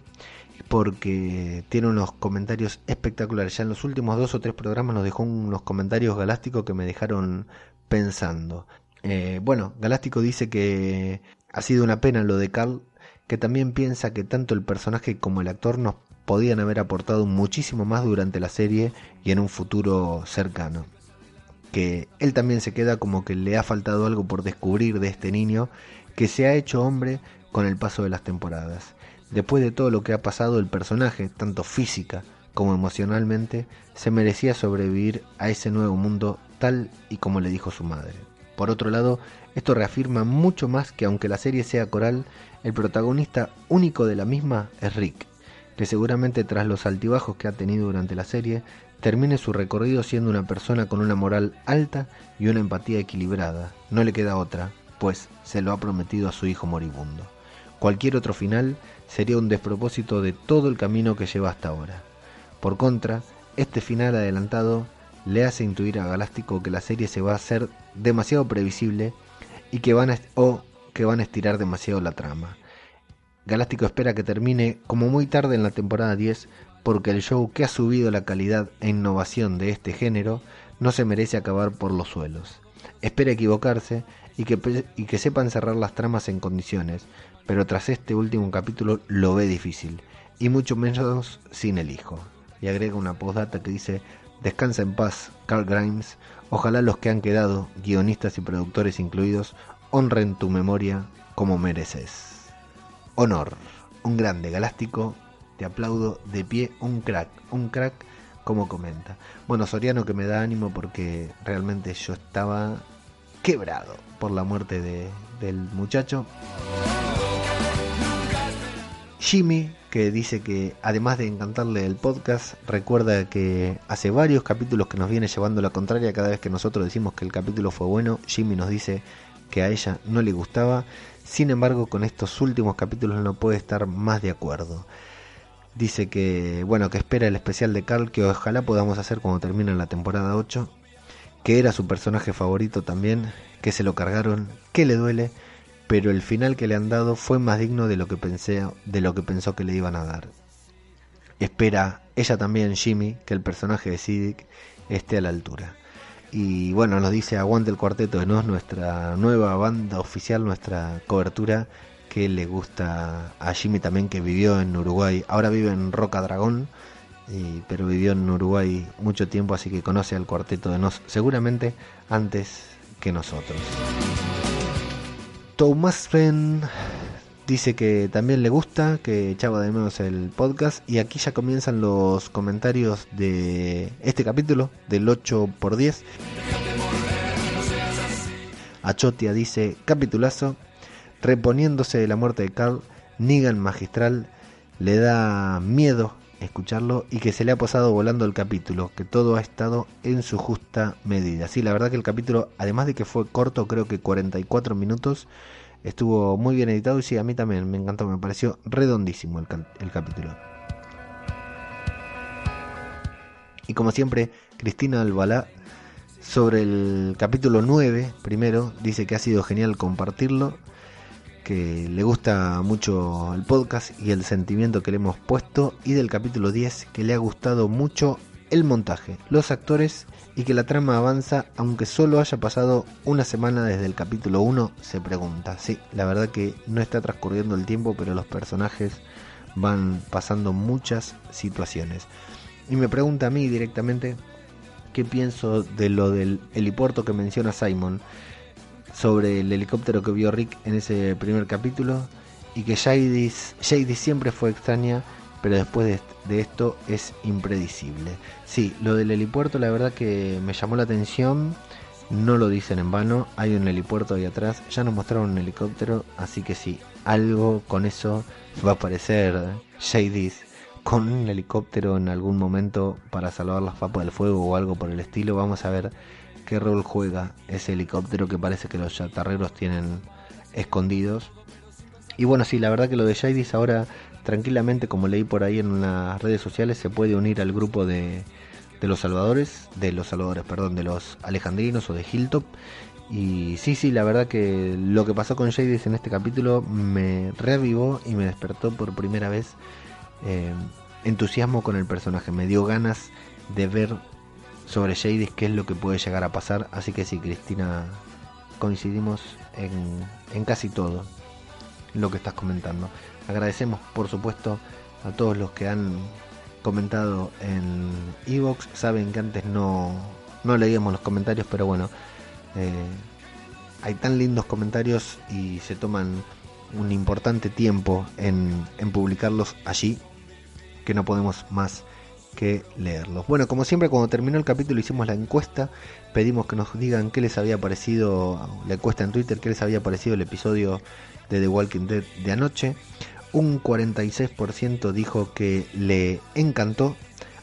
porque tiene unos comentarios espectaculares. Ya en los últimos dos o tres programas nos dejó unos comentarios galásticos que me dejaron pensando. Eh, bueno, Galáctico dice que ha sido una pena lo de Carl, que también piensa que tanto el personaje como el actor nos podían haber aportado muchísimo más durante la serie y en un futuro cercano. Que él también se queda como que le ha faltado algo por descubrir de este niño que se ha hecho hombre con el paso de las temporadas Después de todo lo que ha pasado, el personaje, tanto física como emocionalmente, se merecía sobrevivir a ese nuevo mundo tal y como le dijo su madre. Por otro lado, esto reafirma mucho más que aunque la serie sea coral, el protagonista único de la misma es Rick, que seguramente tras los altibajos que ha tenido durante la serie, termine su recorrido siendo una persona con una moral alta y una empatía equilibrada. No le queda otra, pues se lo ha prometido a su hijo moribundo. Cualquier otro final sería un despropósito de todo el camino que lleva hasta ahora. Por contra, este final adelantado le hace intuir a Galáctico que la serie se va a hacer demasiado previsible y que van a, o que van a estirar demasiado la trama. Galáctico espera que termine como muy tarde en la temporada 10 porque el show que ha subido la calidad e innovación de este género no se merece acabar por los suelos. Espera equivocarse y que, y que sepan cerrar las tramas en condiciones, pero tras este último capítulo lo ve difícil, y mucho menos sin el hijo. Y agrega una postdata que dice, descansa en paz, Carl Grimes, ojalá los que han quedado, guionistas y productores incluidos, honren tu memoria como mereces. Honor, un grande galáctico, te aplaudo de pie, un crack, un crack como comenta. Bueno, Soriano que me da ánimo porque realmente yo estaba quebrado por la muerte de, del muchacho. Jimmy, que dice que además de encantarle el podcast, recuerda que hace varios capítulos que nos viene llevando la contraria cada vez que nosotros decimos que el capítulo fue bueno, Jimmy nos dice que a ella no le gustaba, sin embargo con estos últimos capítulos no puede estar más de acuerdo. Dice que, bueno, que espera el especial de Carl que ojalá podamos hacer cuando termine la temporada 8, que era su personaje favorito también, que se lo cargaron, que le duele, pero el final que le han dado fue más digno de lo que pensé, de lo que pensó que le iban a dar. espera ella también, Jimmy, que el personaje de Siddiq esté a la altura. Y bueno, nos dice Aguante el Cuarteto de Nos, nuestra nueva banda oficial, nuestra cobertura que le gusta a Jimmy también, que vivió en Uruguay. Ahora vive en Roca Dragón, pero vivió en Uruguay mucho tiempo, así que conoce al Cuarteto de Nos seguramente antes que nosotros. Thomas Fenn dice que también le gusta, que echaba de menos el podcast. Y aquí ya comienzan los comentarios de este capítulo, del 8 x 10. Achotia dice, capitulazo, reponiéndose de la muerte de Carl, Negan magistral, le da miedo escucharlo y que se le ha pasado volando el capítulo, que todo ha estado en su justa medida. Sí, la verdad que el capítulo, además de que fue corto, creo que 44 minutos, estuvo muy bien editado y sí, a mí también me encantó, me pareció redondísimo el, el capítulo. Y como siempre, Cristina Albalá sobre el capítulo 9, primero, dice que ha sido genial compartirlo, que le gusta mucho el podcast y el sentimiento que le hemos puesto, y del capítulo 10, que le ha gustado mucho el montaje, los actores y que la trama avanza aunque solo haya pasado una semana desde el capítulo 1, se pregunta. Sí, la verdad que no está transcurriendo el tiempo, pero los personajes van pasando muchas situaciones. Y me pregunta a mí directamente qué pienso de lo del helipuerto que menciona Simon, sobre el helicóptero que vio Rick en ese primer capítulo, y que Jadis, Jadis siempre fue extraña pero después de, esto es impredecible. Sí, lo del helipuerto la verdad que me llamó la atención, no lo dicen en vano, hay un helipuerto ahí atrás, ya nos mostraron un helicóptero, así que sí, algo con eso va a aparecer Shadys con un helicóptero en algún momento para salvar las papas del fuego o algo por el estilo, vamos a ver qué rol juega ese helicóptero que parece que los chatarreros tienen escondidos. Y bueno, sí, la verdad que lo de Shadys ahora tranquilamente, como leí por ahí en las redes sociales, se puede unir al grupo de, de los salvadores, de los salvadores, perdón, de los alejandrinos o de Hilltop. Y sí, sí, la verdad que lo que pasó con Jadis en este capítulo me reavivó y me despertó por primera vez eh, entusiasmo con el personaje. Me dio ganas de ver sobre Jadis qué es lo que puede llegar a pasar. Así que sí, Cristina, coincidimos en, en casi todo lo que estás comentando. Agradecemos, por supuesto, a todos los que han comentado en Evox. Saben que antes no, no leíamos los comentarios, pero bueno, eh, hay tan lindos comentarios y se toman un importante tiempo en, en publicarlos allí que no podemos más que leerlos. Bueno, como siempre, cuando terminó el capítulo hicimos la encuesta, pedimos que nos digan qué les había parecido, la encuesta en Twitter, qué les había parecido el episodio de The Walking Dead de anoche un 46% dijo que le encantó,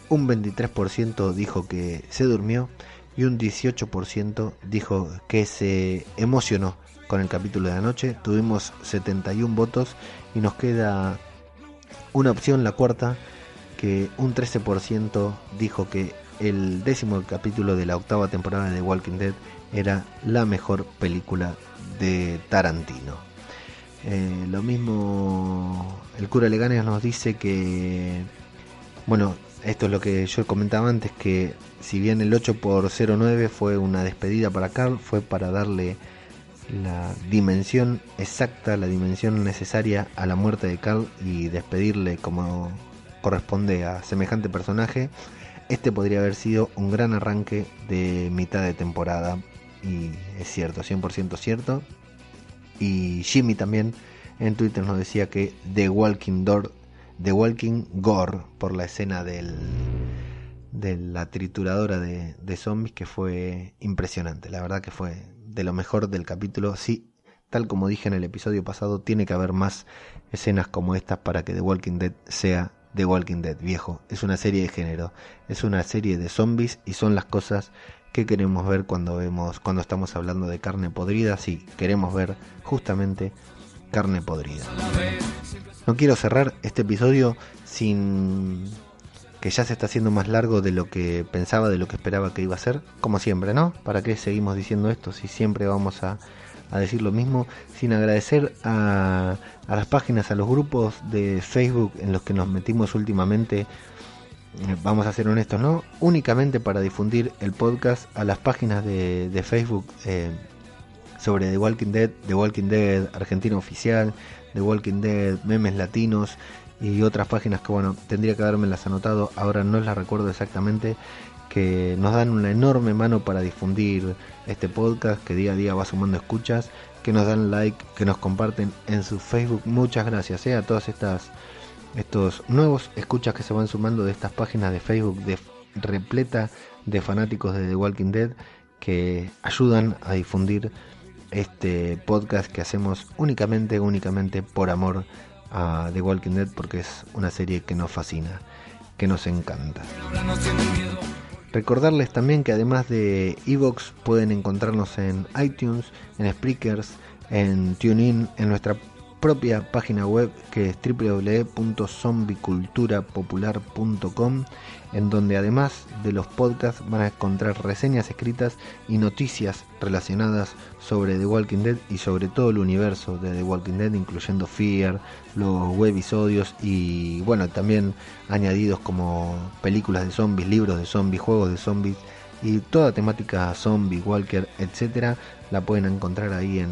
un 23% dijo que se durmió y un 18% dijo que se emocionó con el capítulo de anoche. Tuvimos 71 votos y nos queda una opción, la cuarta, que un 13% dijo que el décimo capítulo de la octava temporada de Walking Dead era la mejor película de Tarantino. Eh, lo mismo, el cura Leganes nos dice que, bueno, esto es lo que yo comentaba antes, que si bien el 8 por 09 fue una despedida para Carl, fue para darle la dimensión exacta, la dimensión necesaria a la muerte de Carl y despedirle como corresponde a semejante personaje. Este podría haber sido un gran arranque de mitad de temporada y es cierto, 100% cierto. Y Jimmy también en Twitter nos decía que The Walking Door, The Walking Gore, por la escena del, de la trituradora de, de zombies, que fue impresionante. La verdad que fue de lo mejor del capítulo. Sí, tal como dije en el episodio pasado, tiene que haber más escenas como estas para que The Walking Dead sea The Walking Dead, viejo. Es una serie de género, es una serie de zombies y son las cosas ¿Qué queremos ver cuando vemos cuando estamos hablando de carne podrida? Sí, queremos ver justamente carne podrida. No quiero cerrar este episodio sin que ya se está haciendo más largo de lo que pensaba, de lo que esperaba que iba a ser, como siempre, ¿no? ¿Para qué seguimos diciendo esto si siempre vamos a a decir lo mismo, sin agradecer a, a las páginas, a los grupos de Facebook en los que nos metimos últimamente eh, vamos a ser honestos, ¿no? Únicamente para difundir el podcast a las páginas de, de Facebook eh, sobre The Walking Dead, The Walking Dead Argentina Oficial, The Walking Dead Memes Latinos y otras páginas que, bueno, tendría que haberme las anotado, ahora no las recuerdo exactamente, que nos dan una enorme mano para difundir este podcast, que día a día va sumando escuchas, que nos dan like, que nos comparten en su Facebook. Muchas gracias eh, a todas estas estos nuevos escuchas que se van sumando de estas páginas de Facebook de, repleta de fanáticos de The Walking Dead que ayudan a difundir este podcast que hacemos únicamente, únicamente por amor a The Walking Dead porque es una serie que nos fascina, que nos encanta. Recordarles también que además de Evox pueden encontrarnos en iTunes, en Spreakers, en TuneIn, en nuestra propia página web que es www.zombiculturapopular.com en donde además de los podcasts van a encontrar reseñas escritas y noticias relacionadas sobre The Walking Dead y sobre todo el universo de The Walking Dead, incluyendo Fear, los webisodios y bueno, también añadidos como películas de zombies, libros de zombies, juegos de zombies y toda temática zombie, walker, etcétera, la pueden encontrar ahí en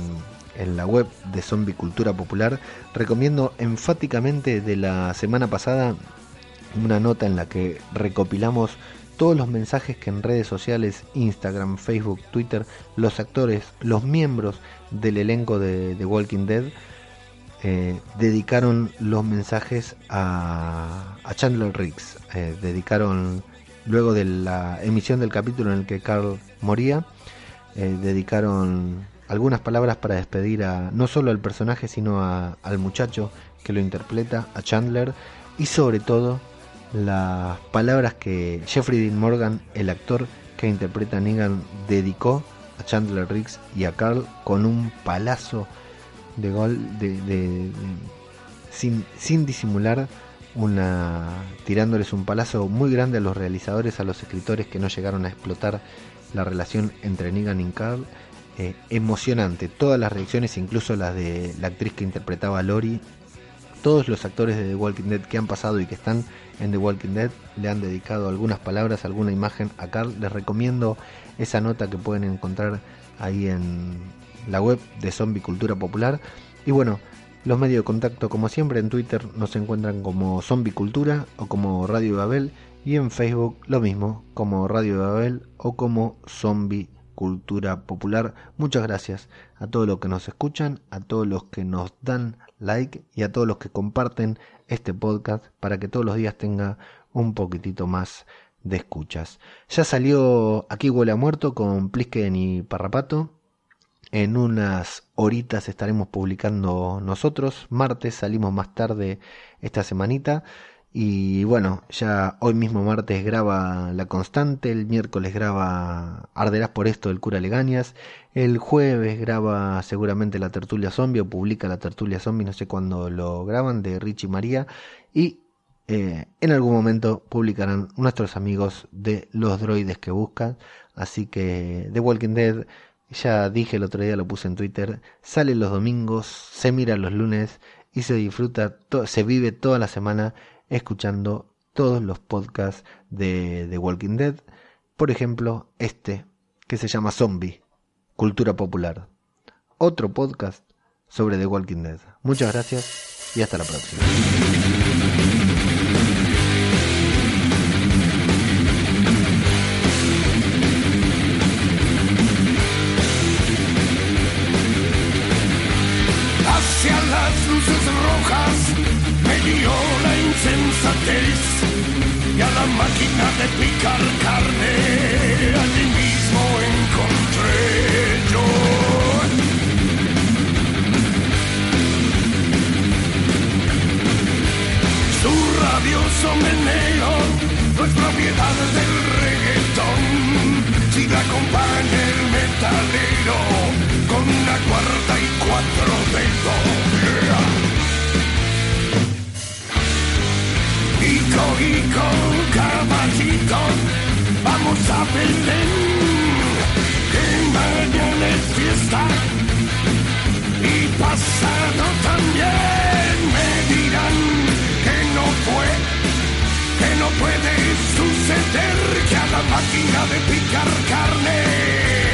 en la web de Zombie Cultura Popular. Recomiendo enfáticamente de la semana pasada una nota en la que recopilamos todos los mensajes que en redes sociales, Instagram, Facebook, Twitter, los actores, los miembros del elenco de, The Walking Dead eh, dedicaron los mensajes a, Chandler Riggs. Eh, dedicaron, luego de la emisión del capítulo en el que Carl moría, eh, dedicaron algunas palabras para despedir a no solo al personaje, sino al muchacho que lo interpreta, a Chandler, y sobre todo las palabras que Jeffrey Dean Morgan, el actor que interpreta a Negan, dedicó a Chandler Riggs y a Carl con un palazo de gol de, sin, sin disimular una tirándoles un palazo muy grande a los realizadores, a los escritores que no llegaron a explotar la relación entre Negan y Carl eh, emocionante. Todas las reacciones, incluso las de la actriz que interpretaba a Lori, todos los actores de The Walking Dead que han pasado y que están en The Walking Dead le han dedicado algunas palabras, alguna imagen a Carl. Les recomiendo esa nota que pueden encontrar ahí en la web de Zombie Cultura Popular. Y bueno, los medios de contacto, como siempre, en Twitter nos encuentran como Zombie Cultura o como Radio Babel. Y en Facebook lo mismo, como Radio Babel o como Zombie cultura popular. Muchas gracias a todos los que nos escuchan, a todos los que nos dan like y a todos los que comparten este podcast para que todos los días tenga un poquitito más de escuchas. Ya salió Aquí huele a muerto con Plisken y Parrapato. En unas horitas estaremos publicando nosotros. Martes salimos más tarde esta semanita. Y bueno, ya hoy mismo martes graba La Constante, el miércoles graba Arderás por esto del cura Legañas, el jueves graba seguramente La Tertulia Zombie o publica La Tertulia Zombie, no sé cuándo lo graban, de Richie María, y eh, en algún momento publicarán nuestros amigos de Los Droides que Buscan, así que The Walking Dead, ya dije el otro día, lo puse en Twitter, sale los domingos, se mira los lunes y se disfruta, se vive toda la semana escuchando todos los podcasts de The Walking Dead. Por ejemplo, este, que se llama Zombie, Cultura Popular. Otro podcast sobre The Walking Dead. Muchas gracias y hasta la próxima. novedades del reggaetón. Si la acompaña el metalero con una cuarta y cuatro dedos. Yeah. Ico, ico, caballito, vamos a vender. Que mañana es fiesta y pasado también me dirán que no fue, que no puedes a la máquina de picar carne